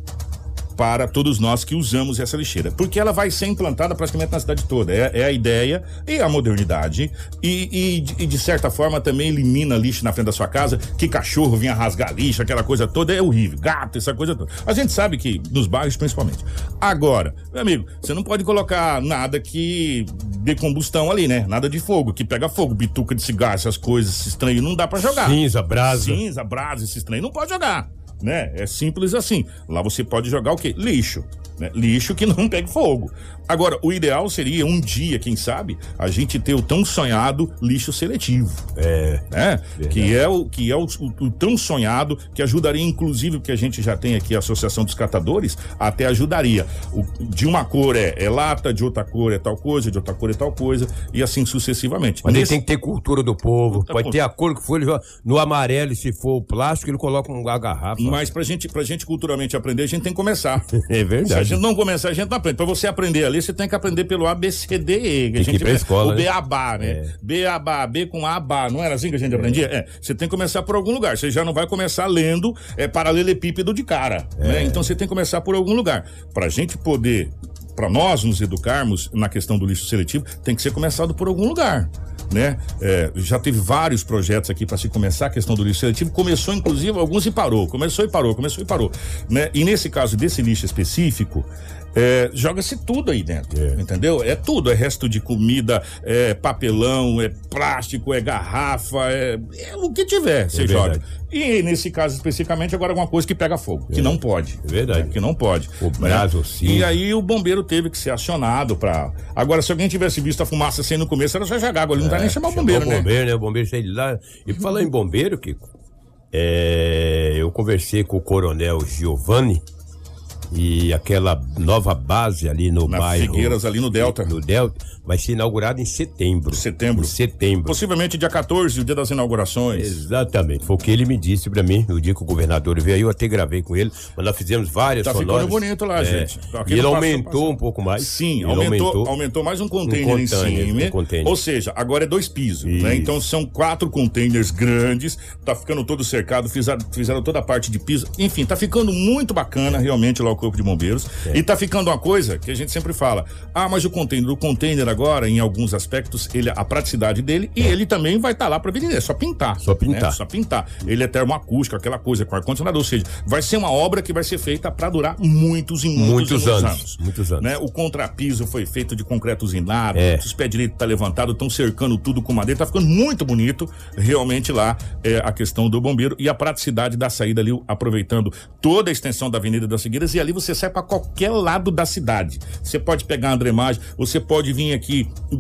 para todos nós que usamos essa lixeira, porque ela vai ser implantada praticamente na cidade toda. É, é a ideia e a modernidade e, e de- e, de certa forma também elimina lixo na frente da sua casa, que cachorro vinha rasgar lixo, aquela coisa toda é horrível, gato, essa coisa toda. A gente sabe que nos bairros principalmente. Agora, meu amigo, você não pode colocar nada que dê combustão ali, né? Nada de fogo, que pega fogo, bituca de cigarro, essas coisas, esse estranho não dá pra jogar. Cinza, brasa. Cinza, brasa, esse estranho não pode jogar. Né? É simples assim. Lá você pode jogar o quê? Lixo. Né? Lixo que não pegue fogo. Agora, o ideal seria um dia, quem sabe, a gente ter o tão sonhado lixo seletivo. É. Né? Que é, o, que é o, o- o tão sonhado, que ajudaria, inclusive, que a gente já tem aqui, a Associação dos Catadores, até ajudaria. O- de uma cor é, é lata, de outra cor é tal coisa, de outra cor é tal coisa, e assim sucessivamente. Mas Nesse- tem que ter cultura do povo. Tá Pode bom. ter a cor que for, ele no amarelo, se for o plástico, ele coloca um garrafa. Mas pra gente, pra gente culturalmente aprender, a gente tem que começar. É Se a verdade. gente não começar, a gente não aprende. Pra você aprender ali, você tem que aprender pelo A, B, C, D, E. Que a que gente pra escola, O B, né? Né? B, A, Bá, B com A, Bá. Não era assim que a gente aprendia? É. Você tem que começar por algum lugar. Você já não vai começar lendo é, paralelepípedo de cara. É. Né? Então você tem que começar por algum lugar. Pra gente poder, pra nós nos educarmos na questão do lixo seletivo, tem que ser começado por algum lugar. Né? É, já teve vários projetos aqui para se começar a questão do lixo seletivo. Começou, inclusive, alguns e parou. Começou e parou, começou e parou. Né? E nesse caso desse lixo específico, É, Joga-se tudo aí dentro, entendeu? É tudo, é resto de comida, é papelão, é plástico, é garrafa, é, é o que tiver, você joga. verdade. E nesse caso especificamente, agora alguma coisa que pega fogo, que não pode. É verdade. Que não pode. O brasa, o cinto. E aí o bombeiro teve que ser acionado pra. Agora, se alguém tivesse visto a fumaça assim no começo, era só jogar água ali, não tá nem chamar o bombeiro, É, Chamar né? o bombeiro, né? O bombeiro saiu de lá. E falar em bombeiro, Kiko, é, eu conversei com o coronel Giovanni e aquela nova base ali no Na bairro. Figueiras, ali no Delta. No Delta, vai ser inaugurada em setembro. Setembro. Em setembro. Possivelmente dia 14, o dia das inaugurações. Exatamente, foi o que ele me disse pra mim no dia que o governador veio aí, eu até gravei com ele, mas nós fizemos várias Tá sonoras. ficando bonito lá, É, gente. Aqui E ele aumentou um pouco mais. Sim, Ele aumentou, aumentou, mais um container, em container, cima. um container. Ou seja, agora é dois pisos, né? Então são quatro containers grandes, tá ficando todo cercado, fizeram, fizeram toda a parte de piso. Enfim, tá ficando muito bacana realmente lá o Corpo de Bombeiros. É. E tá ficando uma coisa que a gente sempre fala: ah, mas o container, o container agora, em alguns aspectos, ele a praticidade dele e ele também vai estar lá para vender, é só pintar. Só pintar. né? Só pintar. Ele é termoacústico, aquela coisa com ar-condicionado, ou seja, vai ser uma obra que vai ser feita para durar muitos e muitos, Muitos muitos anos, muitos anos. né? O contrapiso foi feito de concreto usinado, É. os pés direitos tá levantado, estão cercando tudo com madeira, tá ficando muito bonito realmente lá é, a questão do bombeiro e a praticidade da saída ali, aproveitando toda a extensão da Avenida das Figueiras e ali você sai para qualquer lado da cidade. Você pode pegar a Andremagem, você pode vir aqui,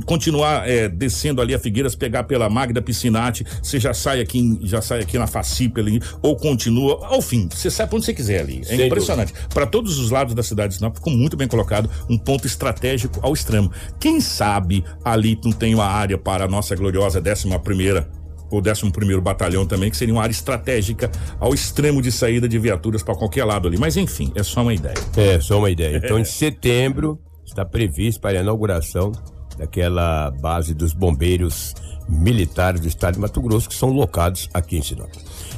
continuar é, descendo ali a Figueiras, pegar pela Magda Piscinati, você já sai aqui, já sai aqui na Facipe ali, ou continua, ao fim, você sai pra onde você quiser ali. É Sem impressionante. Para todos os lados da cidade de Sinop, ficou muito bem colocado, um ponto estratégico ao extremo. Quem sabe ali não tem uma área para a nossa gloriosa 11 primeira ou 11 primeiro batalhão também, que seria uma área estratégica ao extremo de saída de viaturas para qualquer lado ali. Mas enfim, é só uma ideia. É, só uma ideia. Então, em setembro, está previsto para a inauguração daquela base dos bombeiros militares do estado de Mato Grosso, que são locados aqui em Sinop.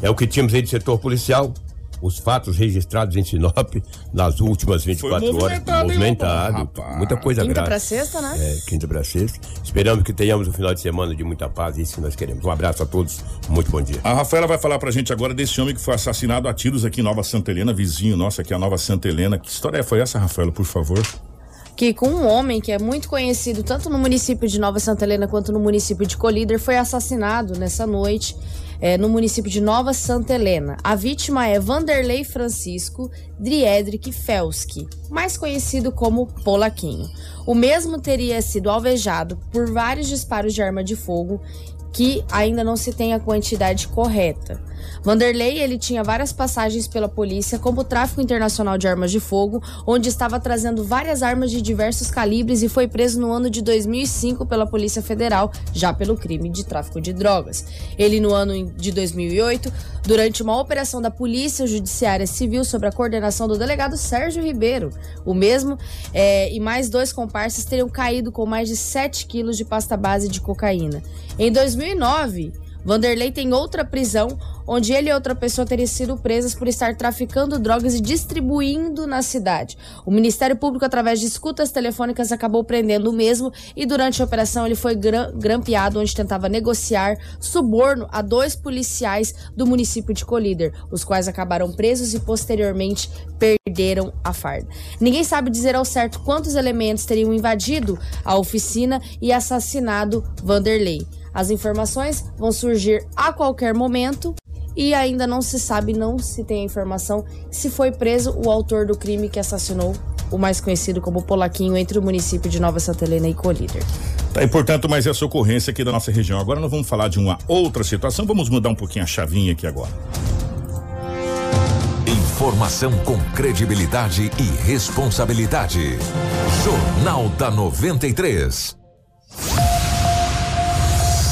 É o que tínhamos aí de setor policial. Os fatos registrados em Sinop nas últimas 24 horas. movimentado, hein, Movimentado. rapaz? Muita coisa Quinta grave. pra sexta, né? É, quinta para sexta. Esperamos que tenhamos um final de semana de muita paz, é isso que nós queremos. Um abraço a todos, muito bom dia. A Rafaela vai falar pra gente agora desse homem que foi assassinado a tiros aqui em Nova Santa Helena, vizinho nosso aqui, a Nova Santa Helena. Que história foi essa, Rafaela, por favor? Que com um homem que é muito conhecido tanto no município de Nova Santa Helena quanto no município de Colíder foi assassinado nessa noite é, no município de Nova Santa Helena. A vítima é Vanderlei Francisco Driedrick Felski, mais conhecido como Polaquinho. O mesmo teria sido alvejado por vários disparos de arma de fogo que ainda não se tem a quantidade correta. Vanderlei ele tinha várias passagens pela polícia, como o tráfico internacional de armas de fogo, onde estava trazendo várias armas de diversos calibres e foi preso no ano de 2005 pela Polícia Federal, já pelo crime de tráfico de drogas. Ele no ano de 2008, durante uma operação da Polícia Judiciária Civil sob a coordenação do delegado Sérgio Ribeiro, o mesmo é, e mais dois comparsas teriam caído com mais de 7 quilos de pasta base de cocaína. Em 2009, Vanderlei tem outra prisão, onde ele e outra pessoa teriam sido presas por estar traficando drogas e distribuindo na cidade. O Ministério Público, através de escutas telefônicas, acabou prendendo o mesmo e durante a operação ele foi gra- grampeado, onde tentava negociar suborno a dois policiais do município de Colíder, os quais acabaram presos e posteriormente perderam a farda. Ninguém sabe dizer ao certo quantos elementos teriam invadido a oficina e assassinado Vanderlei. As informações vão surgir a qualquer momento e ainda não se sabe, não se tem a informação se foi preso o autor do crime que assassinou o mais conhecido como Polaquinho entre o município de Nova Santa Helena e Colíder. Tá, e portanto, mais essa ocorrência aqui da nossa região. Agora nós vamos falar de uma outra situação. Vamos mudar um pouquinho a chavinha aqui agora. Informação com credibilidade e responsabilidade. Jornal da 93.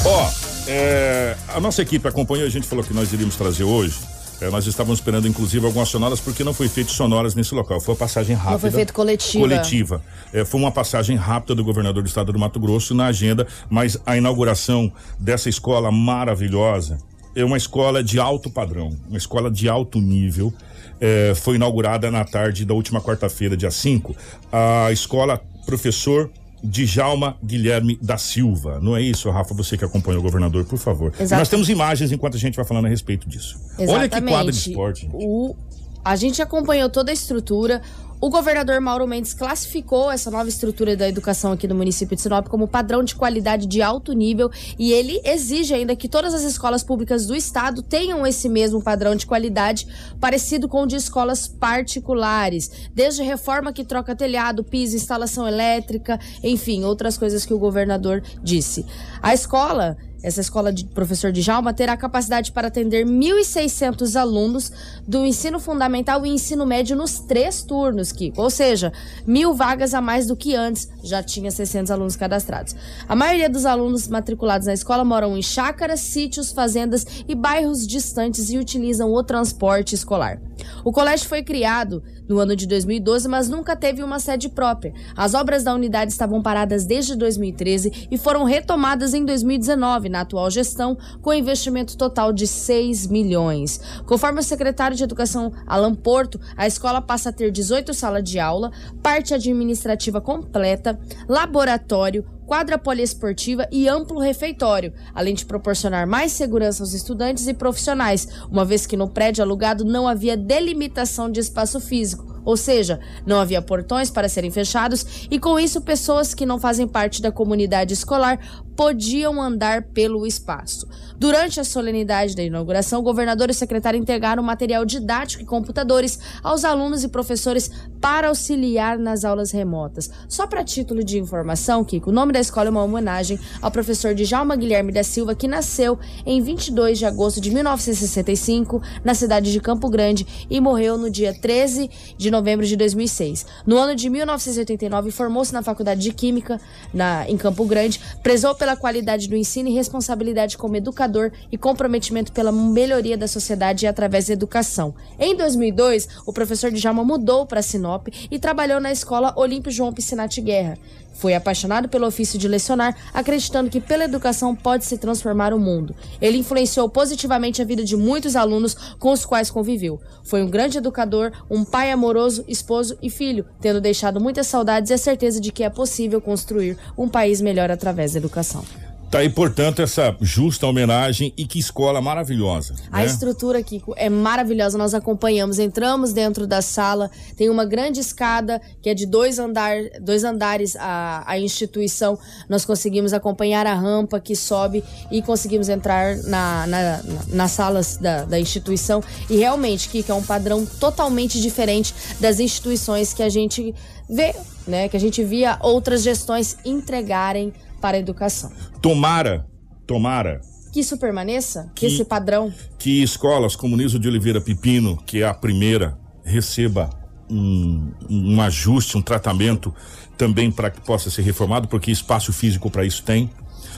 Ó, é, a nossa equipe acompanhou, a gente falou que nós iríamos trazer hoje. É, nós estávamos esperando, inclusive, algumas sonoras, porque não foi feito sonoras nesse local. Foi uma passagem rápida. foi feito coletiva. Coletiva. É, foi uma passagem rápida do governador do estado do Mato Grosso na agenda, mas a inauguração dessa escola maravilhosa é uma escola de alto padrão, uma escola de alto nível. É, foi inaugurada na tarde da última quarta-feira, dia 5. A escola Professor Djalma Guilherme da Silva. Não é isso, Rafa? Você que acompanha o governador, por favor. Exato. Nós temos imagens enquanto a gente vai falando a respeito disso. Olha que quadro de esporte. gente. O a gente acompanhou toda a estrutura. O governador Mauro Mendes classificou essa nova estrutura da educação aqui no município de Sinop como padrão de qualidade de alto nível e ele exige ainda que todas as escolas públicas do estado tenham esse mesmo padrão de qualidade parecido com o de escolas particulares, desde reforma que troca telhado, piso, instalação elétrica, enfim, outras coisas que o governador disse. A escola essa escola de professor de Jalma terá capacidade para atender 1.600 alunos do ensino fundamental e ensino médio nos três turnos, Kiko. Ou seja, mil vagas a mais do que antes, já tinha 600 alunos cadastrados. A maioria dos alunos matriculados na escola moram em chácaras, sítios, fazendas e bairros distantes e utilizam o transporte escolar. O colégio foi criado no ano de 2012, mas nunca teve uma sede própria. As obras da unidade estavam paradas desde 2013 e foram retomadas em 2019 na atual gestão, com investimento total de 6 milhões. Conforme o secretário de Educação Alan Porto, a escola passa a ter 18 salas de aula, parte administrativa completa, laboratório, quadra poliesportiva e amplo refeitório, além de proporcionar mais segurança aos estudantes e profissionais, uma vez que no prédio alugado não havia delimitação de espaço físico ou seja, não havia portões para serem fechados e com isso pessoas que não fazem parte da comunidade escolar podiam andar pelo espaço. Durante a solenidade da inauguração, o governador e o secretário entregaram material didático e computadores aos alunos e professores para auxiliar nas aulas remotas. Só para título de informação, Kiko, o nome da escola é uma homenagem ao professor Djalma Guilherme da Silva, que nasceu em 22 de agosto de 1965 na cidade de Campo Grande e morreu no dia 13 de novembro de 2006. No ano de 1989, formou-se na Faculdade de Química na, em Campo Grande, prezou pela qualidade do ensino e responsabilidade como educador e comprometimento pela melhoria da sociedade através da educação. Em 2002, o professor Djalma mudou para Sinop e trabalhou na escola Olímpio João Piscinati Guerra. Foi apaixonado pelo ofício de lecionar, acreditando que pela educação pode se transformar o mundo. Ele influenciou positivamente a vida de muitos alunos com os quais conviveu. Foi um grande educador, um pai amoroso, esposo e filho, tendo deixado muitas saudades e a certeza de que é possível construir um país melhor através da educação. Tá aí, portanto, essa justa homenagem e que escola maravilhosa. A né? estrutura, Kiko, é maravilhosa. Nós acompanhamos, entramos dentro da sala, tem uma grande escada que é de dois, andar, dois andares a, a instituição. Nós conseguimos acompanhar a rampa que sobe e conseguimos entrar na, na, na, nas salas da, da instituição. E realmente, Kiko, é um padrão totalmente diferente das instituições que a gente vê, né? Que a gente via outras gestões entregarem para a educação. Tomara, tomara. Que isso permaneça? Que, que esse padrão? Que escolas como Niso de Oliveira Pepino, que é a primeira, receba um, um ajuste, um tratamento também para que possa ser reformado, porque espaço físico para isso tem.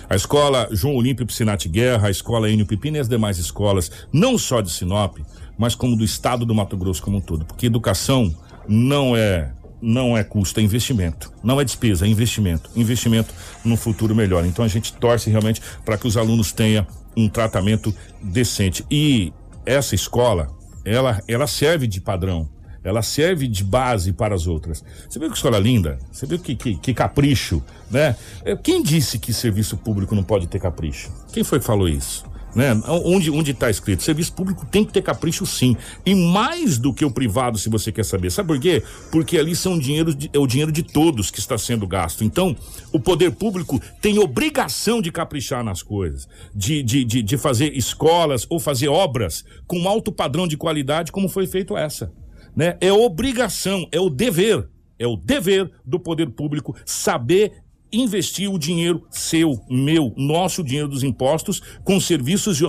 A escola João Olímpio Piscinati Guerra, a escola Enio Pepino e as demais escolas, não só de Sinop, mas como do estado do Mato Grosso como um todo. Porque educação não é não é custo, é investimento. Não é despesa, é investimento. Investimento no futuro melhor. Então a gente torce realmente para que os alunos tenham um tratamento decente. E essa escola, ela, ela serve de padrão. Ela serve de base para as outras. Você viu que escola linda? Você viu que, que, que capricho, né? Quem disse que serviço público não pode ter capricho? Quem foi que falou isso? Né? Onde onde está escrito? Serviço público tem que ter capricho sim. E mais do que o privado, se você quer saber. Sabe por quê? Porque ali são dinheiro de, é o dinheiro de todos que está sendo gasto. Então, o poder público tem obrigação de caprichar nas coisas, de, de, de, de fazer escolas ou fazer obras com alto padrão de qualidade, como foi feito essa. Né? É obrigação, é o dever é o dever do poder público saber investir o dinheiro seu, meu, nosso dinheiro dos impostos com serviços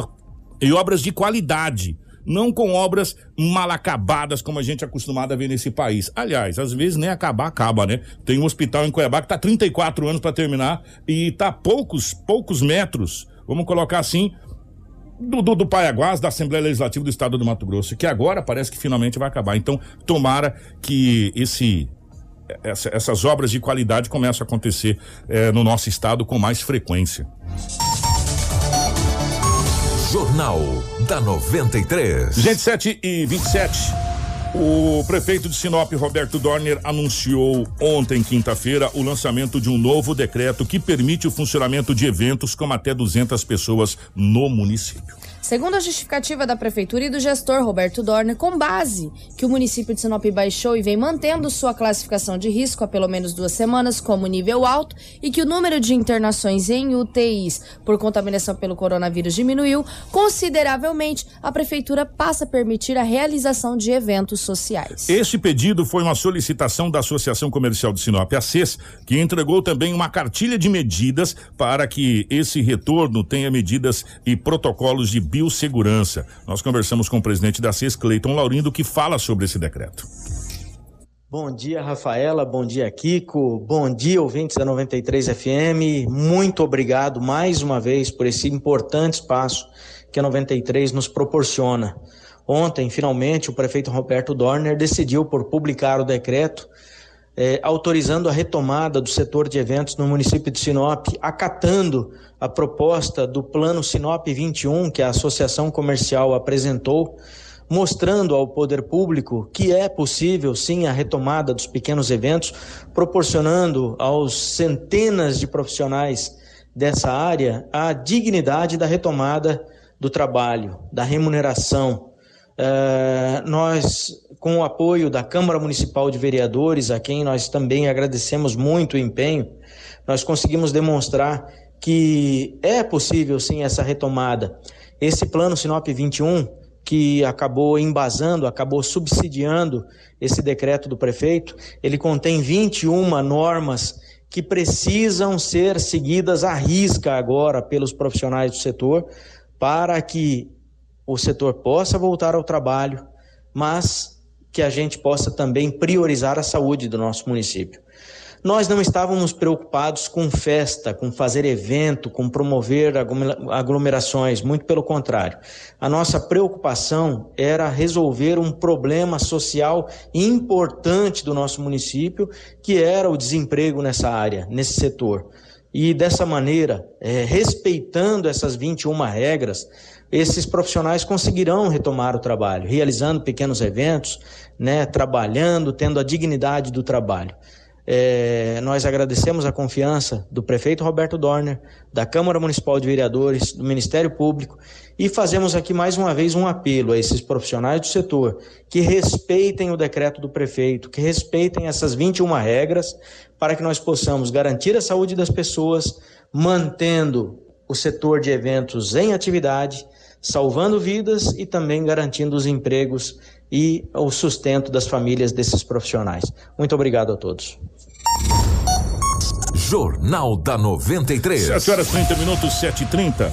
e obras de qualidade não com obras mal acabadas como a gente é acostumado a ver nesse país. Aliás, às vezes nem acabar acaba, né? Tem um hospital em Cuiabá que está 34 anos para terminar e está poucos poucos metros, vamos colocar assim, do, do, do Paiaguás, da Assembleia Legislativa do Estado do Mato Grosso, que agora parece que finalmente vai acabar. Então, tomara que esse essa, essas obras de qualidade começam a acontecer é, no nosso estado com mais frequência. Jornal da 93. Gente, 7 e 27. O prefeito de Sinop, Roberto Dorner, anunciou ontem, quinta-feira, o lançamento de um novo decreto que permite o funcionamento de eventos com até 200 pessoas no município. Segundo a justificativa da prefeitura e do gestor Roberto Dorner, com base que o município de Sinop baixou e vem mantendo sua classificação de risco há pelo menos duas semanas como nível alto e que o número de internações em UTIs por contaminação pelo coronavírus diminuiu consideravelmente, a prefeitura passa a permitir a realização de eventos sociais. Este pedido foi uma solicitação da Associação Comercial de Sinop, a CES, que entregou também uma cartilha de medidas para que esse retorno tenha medidas e protocolos de biossegurança. Nós conversamos com o presidente da CES, Cleiton Laurindo, que fala sobre esse decreto. Bom dia, Rafaela. Bom dia, Kiko. Bom dia, ouvintes da 93 FM. Muito obrigado mais uma vez por esse importante espaço que a 93 nos proporciona. Ontem, finalmente, o prefeito Roberto Dorner decidiu por publicar o decreto eh, autorizando a retomada do setor de eventos no município de Sinop, acatando a proposta do Plano Sinop 21 que a Associação Comercial apresentou, mostrando ao poder público que é possível sim a retomada dos pequenos eventos, proporcionando aos centenas de profissionais dessa área a dignidade da retomada do trabalho, da remuneração. Uh, nós, com o apoio da Câmara Municipal de Vereadores, a quem nós também agradecemos muito o empenho, nós conseguimos demonstrar que é possível sim essa retomada. Esse plano Sinop 21, que acabou embasando, acabou subsidiando esse decreto do prefeito, ele contém 21 normas que precisam ser seguidas à risca agora pelos profissionais do setor para que o setor possa voltar ao trabalho, mas que a gente possa também priorizar a saúde do nosso município. Nós não estávamos preocupados com festa, com fazer evento, com promover aglomerações, muito pelo contrário. A nossa preocupação era resolver um problema social importante do nosso município, que era o desemprego nessa área, nesse setor. E dessa maneira, é, respeitando essas 21 regras, esses profissionais conseguirão retomar o trabalho, realizando pequenos eventos, né, trabalhando, tendo a dignidade do trabalho. É, nós agradecemos a confiança do prefeito Roberto Dorner, da Câmara Municipal de Vereadores, do Ministério Público e fazemos aqui mais uma vez um apelo a esses profissionais do setor que respeitem o decreto do prefeito, que respeitem essas 21 regras para que nós possamos garantir a saúde das pessoas, mantendo o setor de eventos em atividade, salvando vidas e também garantindo os empregos e o sustento das famílias desses profissionais. Muito obrigado a todos. Jornal da 93. 7 horas 30 minutos, 7 e 30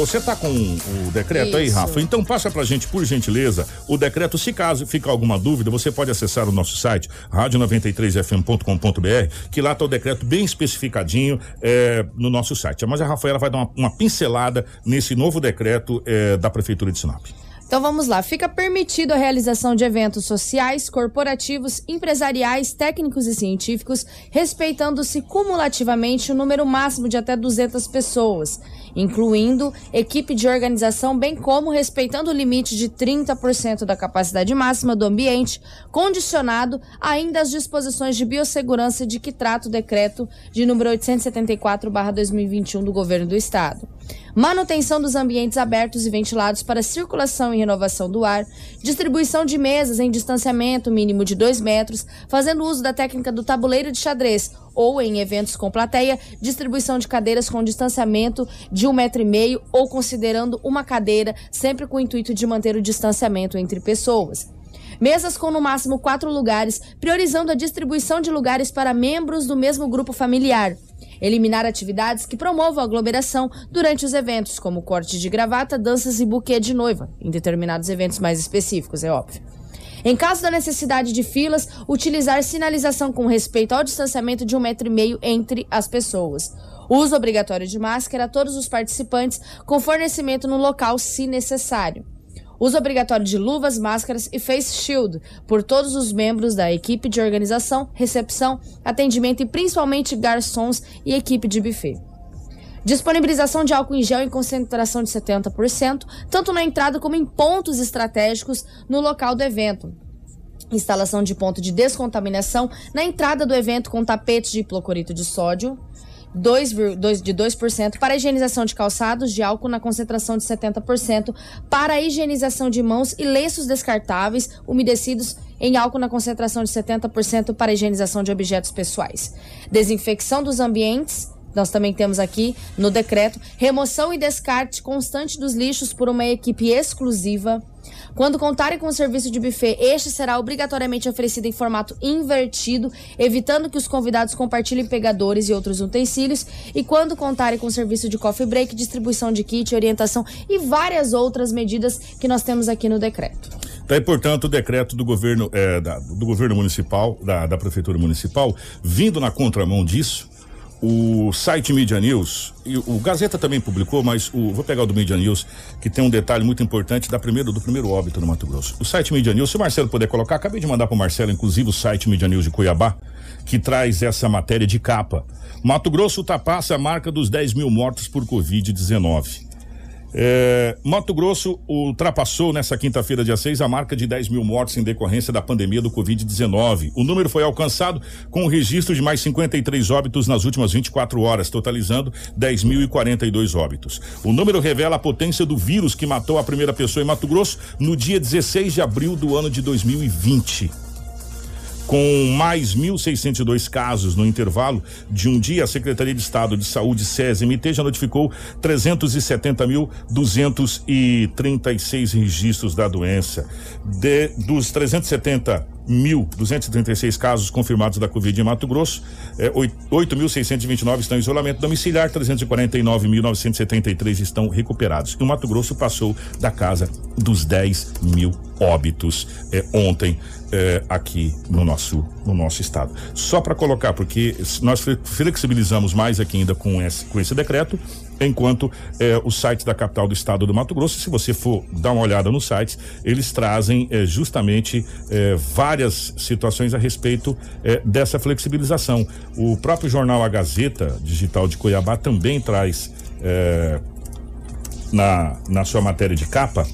Você tá com o decreto Isso. aí, Rafa? Então passa pra gente, por gentileza, o decreto. Se caso ficar alguma dúvida, você pode acessar o nosso site, rádio93fm.com.br, que lá tá o decreto bem especificadinho é, no nosso site. Mas a Rafaela vai dar uma, uma pincelada nesse novo decreto é, da Prefeitura de Sinop. Então vamos lá. Fica permitido a realização de eventos sociais, corporativos, empresariais, técnicos e científicos, respeitando-se cumulativamente o número máximo de até 200 pessoas, incluindo equipe de organização, bem como respeitando o limite de 30% da capacidade máxima do ambiente, condicionado ainda às disposições de biossegurança de que trata o decreto de número 874/2021 do Governo do Estado manutenção dos ambientes abertos e ventilados para circulação e renovação do ar, distribuição de mesas em distanciamento mínimo de 2 metros, fazendo uso da técnica do tabuleiro de xadrez, ou em eventos com plateia, distribuição de cadeiras com distanciamento de um metro e meio ou considerando uma cadeira, sempre com o intuito de manter o distanciamento entre pessoas. Mesas com no máximo quatro lugares, priorizando a distribuição de lugares para membros do mesmo grupo familiar. Eliminar atividades que promovam aglomeração durante os eventos, como corte de gravata, danças e buquê de noiva, em determinados eventos mais específicos, é óbvio. Em caso da necessidade de filas, utilizar sinalização com respeito ao distanciamento de um metro e meio entre as pessoas. Uso obrigatório de máscara a todos os participantes, com fornecimento no local, se necessário. Uso obrigatório de luvas, máscaras e face shield por todos os membros da equipe de organização, recepção, atendimento e principalmente garçons e equipe de buffet. Disponibilização de álcool em gel em concentração de 70%, tanto na entrada como em pontos estratégicos no local do evento. Instalação de ponto de descontaminação na entrada do evento com tapetes de hipoclorito de sódio 2, dois- de 2%, para a higienização de calçados de álcool na concentração de 70%, para a higienização de mãos e lenços descartáveis umedecidos em álcool na concentração de 70% para a higienização de objetos pessoais. Desinfecção dos ambientes nós também temos aqui no decreto remoção e descarte constante dos lixos por uma equipe exclusiva. Quando contarem com o serviço de buffet, este será obrigatoriamente oferecido em formato invertido, evitando que os convidados compartilhem pegadores e outros utensílios. E quando contarem com o serviço de coffee break, distribuição de kit, orientação e várias outras medidas que nós temos aqui no decreto. Daí, portanto, o decreto do governo, eh, da- do governo municipal, da, da prefeitura municipal, vindo na contramão disso, o site Media News, e o Gazeta também publicou, mas o, vou pegar o do Media News, que tem um detalhe muito importante da primeiro, do primeiro óbito no Mato Grosso. O site Media News, se o Marcelo puder colocar, acabei de mandar para o Marcelo, inclusive, o site Media News de Cuiabá, que traz essa matéria de capa. Mato Grosso ultrapassa a marca dos 10 mil mortos por Covid-19. É, Mato Grosso ultrapassou nessa quinta-feira, dia 6, a marca de 10 mil mortes em decorrência da pandemia do Covid-19. O número foi alcançado com o registro de mais 53 óbitos nas últimas 24 horas, totalizando 10.042 óbitos. O número revela a potência do vírus que matou a primeira pessoa em Mato Grosso no dia 16 de abril do ano de 2020 com mais 1.602 casos no intervalo de um dia, a Secretaria de Estado de Saúde, SESMT, já notificou 370.236 registros da doença. De, dos 370.236 casos confirmados da Covid em Mato Grosso, é, 8.629 estão em isolamento domiciliar, 349.973 estão recuperados. E o Mato Grosso passou da casa dos 10 mil óbitos é, ontem é, aqui no nosso, no nosso estado. Só para colocar, porque nós fle- flexibilizamos mais aqui ainda com esse, com esse decreto, enquanto é, o site da capital do estado do Mato Grosso, se você for dar uma olhada nos sites, eles trazem é, justamente é, várias situações a respeito dessa flexibilização. O próprio jornal A Gazeta Digital de Cuiabá também traz na, na sua matéria de capa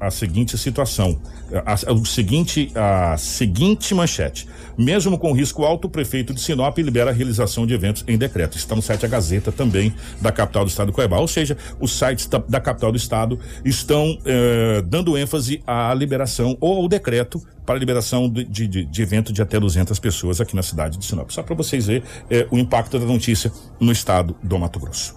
a seguinte situação, a, a- o seguinte, a seguinte manchete. Mesmo com risco alto, o prefeito de Sinop libera a realização de eventos em decreto. Está no site A Gazeta também da capital do estado do Cuiabá. Ou seja, os sites da, da capital do estado estão é, dando ênfase à liberação ou ao decreto para a liberação de, de, de- de evento de até 200 pessoas aqui na cidade de Sinop. Só para vocês verem é, o impacto da notícia no estado do Mato Grosso.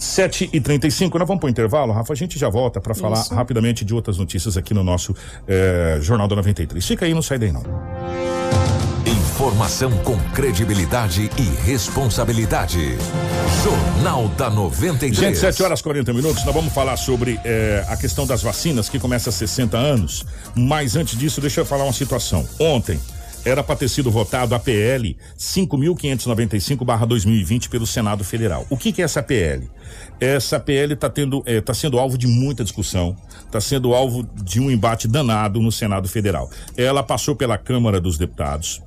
7 e 35 nós vamos para o intervalo, Rafa. A gente já volta para falar Isso. rapidamente de outras notícias aqui no nosso eh, Jornal da 93. Fica aí, não sai daí não. Informação com credibilidade e responsabilidade. Jornal da 93. Gente, 7 horas e 40 minutos, nós vamos falar sobre eh, a questão das vacinas, que começa há 60 anos. Mas antes disso, deixa eu falar uma situação. Ontem era para ter sido votado a PL 5.595/2020 pelo Senado Federal. O que, que é essa PL? Essa PL está tendo, eh, tá sendo alvo de muita discussão, está sendo alvo de um embate danado no Senado Federal. Ela passou pela Câmara dos Deputados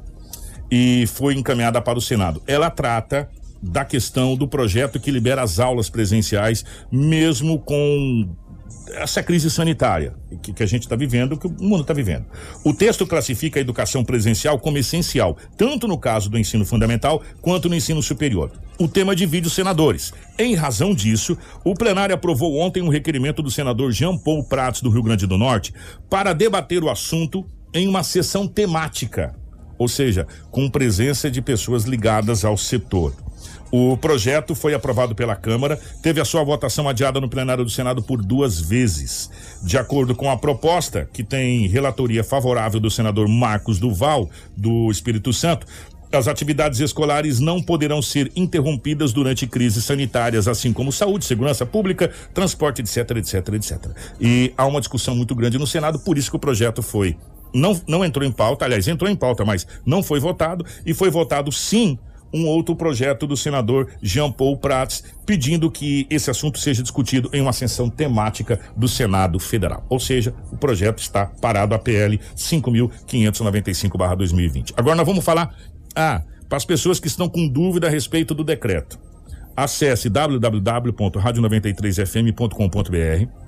e foi encaminhada para o Senado. Ela trata da questão do projeto que libera as aulas presenciais, mesmo com essa crise sanitária que, que a gente está vivendo, que o mundo está vivendo. O texto classifica a educação presencial como essencial, tanto no caso do ensino fundamental quanto no ensino superior. O tema divide os senadores. Em razão disso, o plenário aprovou ontem um requerimento do senador Jean Paul Prats, do Rio Grande do Norte, para debater o assunto em uma sessão temática ou seja, com presença de pessoas ligadas ao setor. O projeto foi aprovado pela Câmara, teve a sua votação adiada no plenário do Senado por duas vezes. De acordo com a proposta, que tem relatoria favorável do senador Marcos Duval, do Espírito Santo, as atividades escolares não poderão ser interrompidas durante crises sanitárias, assim como saúde, segurança pública, transporte, etc, etc, etc. E há uma discussão muito grande no Senado, por isso que o projeto foi não, não entrou em pauta, aliás, entrou em pauta, mas não foi votado, e foi votado sim um outro projeto do senador Jean Paul Prats, pedindo que esse assunto seja discutido em uma sessão temática do Senado Federal. Ou seja, o projeto está parado a PL 5.595/2020. Agora nós vamos falar ah, para as pessoas que estão com dúvida a respeito do decreto. Acesse www.radio93fm.com.br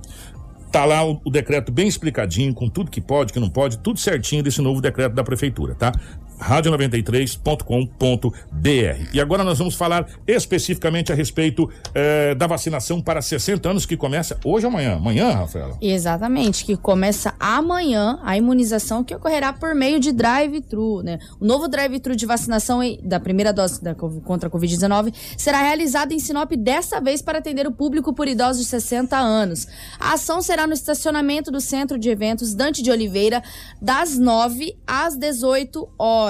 Tá lá o, o decreto bem explicadinho, com tudo que pode, que não pode, tudo certinho desse novo decreto da prefeitura, tá? rádio93.com.br. E agora nós vamos falar especificamente a respeito eh, da vacinação para 60 anos que começa hoje ou amanhã? Amanhã, Rafaela? Exatamente, que começa amanhã a imunização que ocorrerá por meio de drive-thru, né? O novo drive-thru de vacinação da primeira dose da, contra a Covid-19 será realizado em Sinop dessa vez para atender o público por idosos de 60 anos. A ação será no estacionamento do Centro de Eventos Dante de Oliveira, das 9 às 18 horas.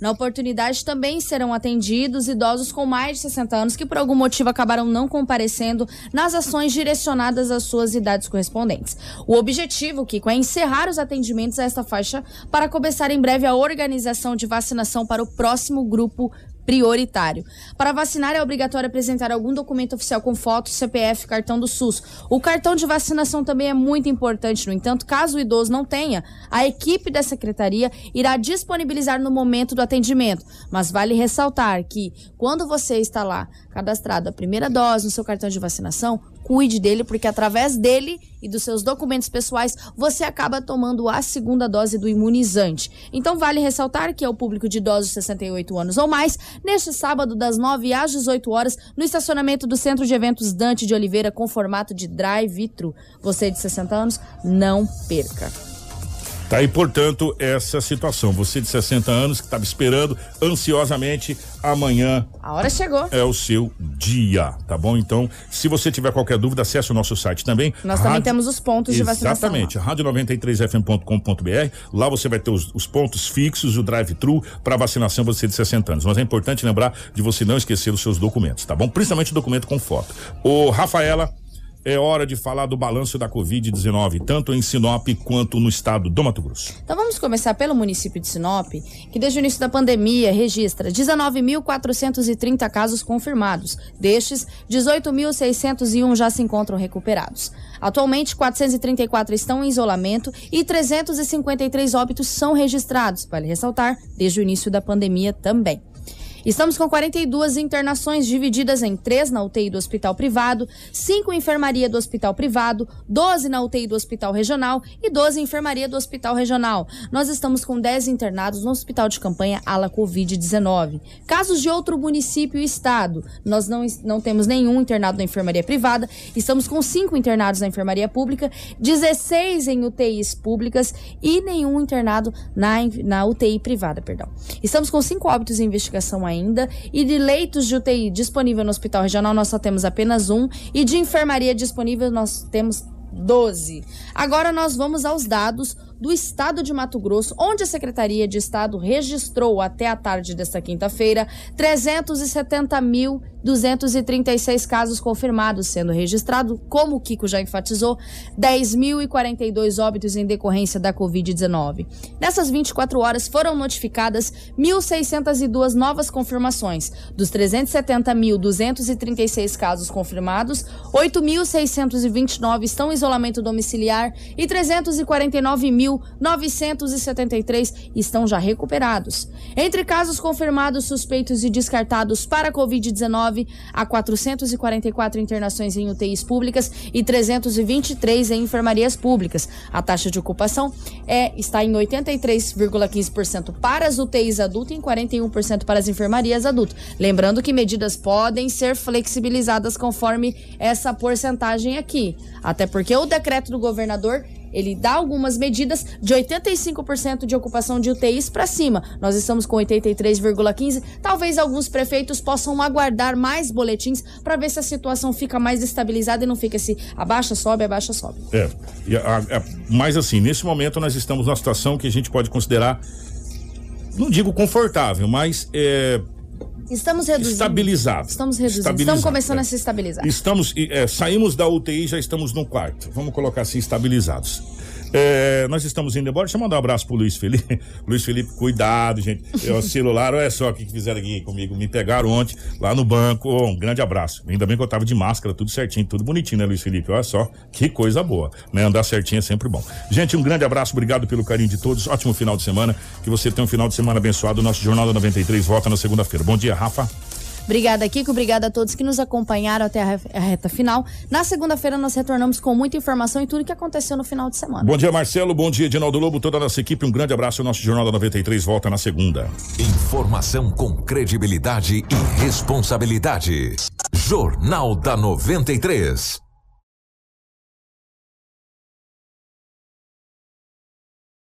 Na oportunidade também serão atendidos idosos com mais de 60 anos que por algum motivo acabaram não comparecendo nas ações direcionadas às suas idades correspondentes. O objetivo, Kiko, é encerrar os atendimentos a esta faixa para começar em breve a organização de vacinação para o próximo grupo prioritário. Para vacinar é obrigatório apresentar algum documento oficial com foto, CPF, cartão do SUS. O cartão de vacinação também é muito importante, no entanto, caso o idoso não tenha, a equipe da secretaria irá disponibilizar no momento do atendimento. Mas vale ressaltar que quando você está lá cadastrado a primeira dose no seu cartão de vacinação, cuide dele, porque através dele e dos seus documentos pessoais, você acaba tomando a segunda dose do imunizante. Então, vale ressaltar que é o público de idosos de 68 anos ou mais, neste sábado, das 9 às 18 horas, no estacionamento do Centro de Eventos Dante de Oliveira, com formato de drive-thru. Você de 60 anos, não perca. Tá aí, portanto, essa situação. Você de 60 anos que estava esperando ansiosamente amanhã. A hora chegou. É o seu dia, tá bom? Então, se você tiver qualquer dúvida, acesse o nosso site também. Nós também temos os pontos de vacinação. Exatamente, rádio93fm.com.br. Lá você vai ter os, os pontos fixos, o drive-thru para vacinação você de 60 anos. Mas é importante lembrar de você não esquecer os seus documentos, tá bom? Principalmente o documento com foto. Ô, Rafaela, é hora de falar do balanço da Covid-19, tanto em Sinop quanto no estado do Mato Grosso. Então vamos começar pelo município de Sinop, que desde o início da pandemia registra 19.430 casos confirmados. Destes, 18.601 já se encontram recuperados. Atualmente, 434 estão em isolamento e 353 óbitos são registrados, vale ressaltar, desde o início da pandemia também. Estamos com 42 internações divididas em três na UTI do Hospital Privado, cinco em enfermaria do Hospital Privado, 12 na UTI do Hospital Regional e 12 em enfermaria do Hospital Regional. Nós estamos com 10 internados no Hospital de Campanha ala Covid-19. Casos de outro município e estado, nós não, não temos nenhum internado na enfermaria privada, estamos com cinco internados na enfermaria pública, 16 em UTIs públicas e nenhum internado na, na UTI privada, perdão. Estamos com cinco óbitos em investigação ainda. E de leitos de UTI disponível no Hospital Regional, nós só temos apenas um. E de enfermaria disponível, nós temos 12. Agora nós vamos aos dados do estado de Mato Grosso, onde a Secretaria de Estado registrou até a tarde desta quinta-feira 370.236 casos confirmados, sendo registrado, como o Kiko já enfatizou, 10.042 óbitos em decorrência da Covid-19. Nessas 24 horas foram notificadas 1.602 novas confirmações. Dos 370.236 casos confirmados, 8.629 estão em isolamento domiciliar e 349.973 estão já recuperados. Entre casos confirmados, suspeitos e descartados para a Covid-19, há 444 internações em UTIs públicas e 323 em enfermarias públicas. A taxa de ocupação é, está em 83,15% para as UTIs adultas e em 41% para as enfermarias adultas. Lembrando que medidas podem ser flexibilizadas conforme essa porcentagem aqui. Até porque o decreto do governador ele dá algumas medidas de 85% de ocupação de UTIs para cima. Nós estamos com 83,15. Talvez alguns prefeitos possam aguardar mais boletins para ver se a situação fica mais estabilizada e não fica assim, abaixa, sobe, abaixa, sobe. É, a, mas assim, nesse momento nós estamos numa situação que a gente pode considerar, não digo confortável, mas é, Estamos reduzindo. Estabilizados. Estamos reduzindo. Estabilizado, estamos começando é. a se estabilizar. Estamos, é, saímos da UTI já estamos no quarto. Vamos colocar assim, estabilizados. É, nós estamos indo embora. Deixa eu mandar um abraço pro Luiz Felipe. Luiz Felipe, cuidado, gente. É o celular, olha só o que fizeram aqui comigo. Me pegaram ontem lá no banco. Oh, um grande abraço. Ainda bem que eu tava de máscara, tudo certinho, tudo bonitinho, né, Luiz Felipe? Olha só, que coisa boa. Né? Andar certinho é sempre bom. Gente, um grande abraço, obrigado pelo carinho de todos. Ótimo final de semana. Que você tenha um final de semana abençoado. Nosso Jornal da 93 volta na segunda-feira. Bom dia, Rafa. Obrigada, Kiko. Obrigada a todos que nos acompanharam até a re- a reta final. Na segunda-feira nós retornamos com muita informação e tudo que aconteceu no final de semana. Bom dia, Marcelo. Bom dia, Edinaldo Lobo, toda a nossa equipe. Um grande abraço. O nosso Jornal da 93 volta na segunda. Informação com credibilidade e responsabilidade. Jornal da 93.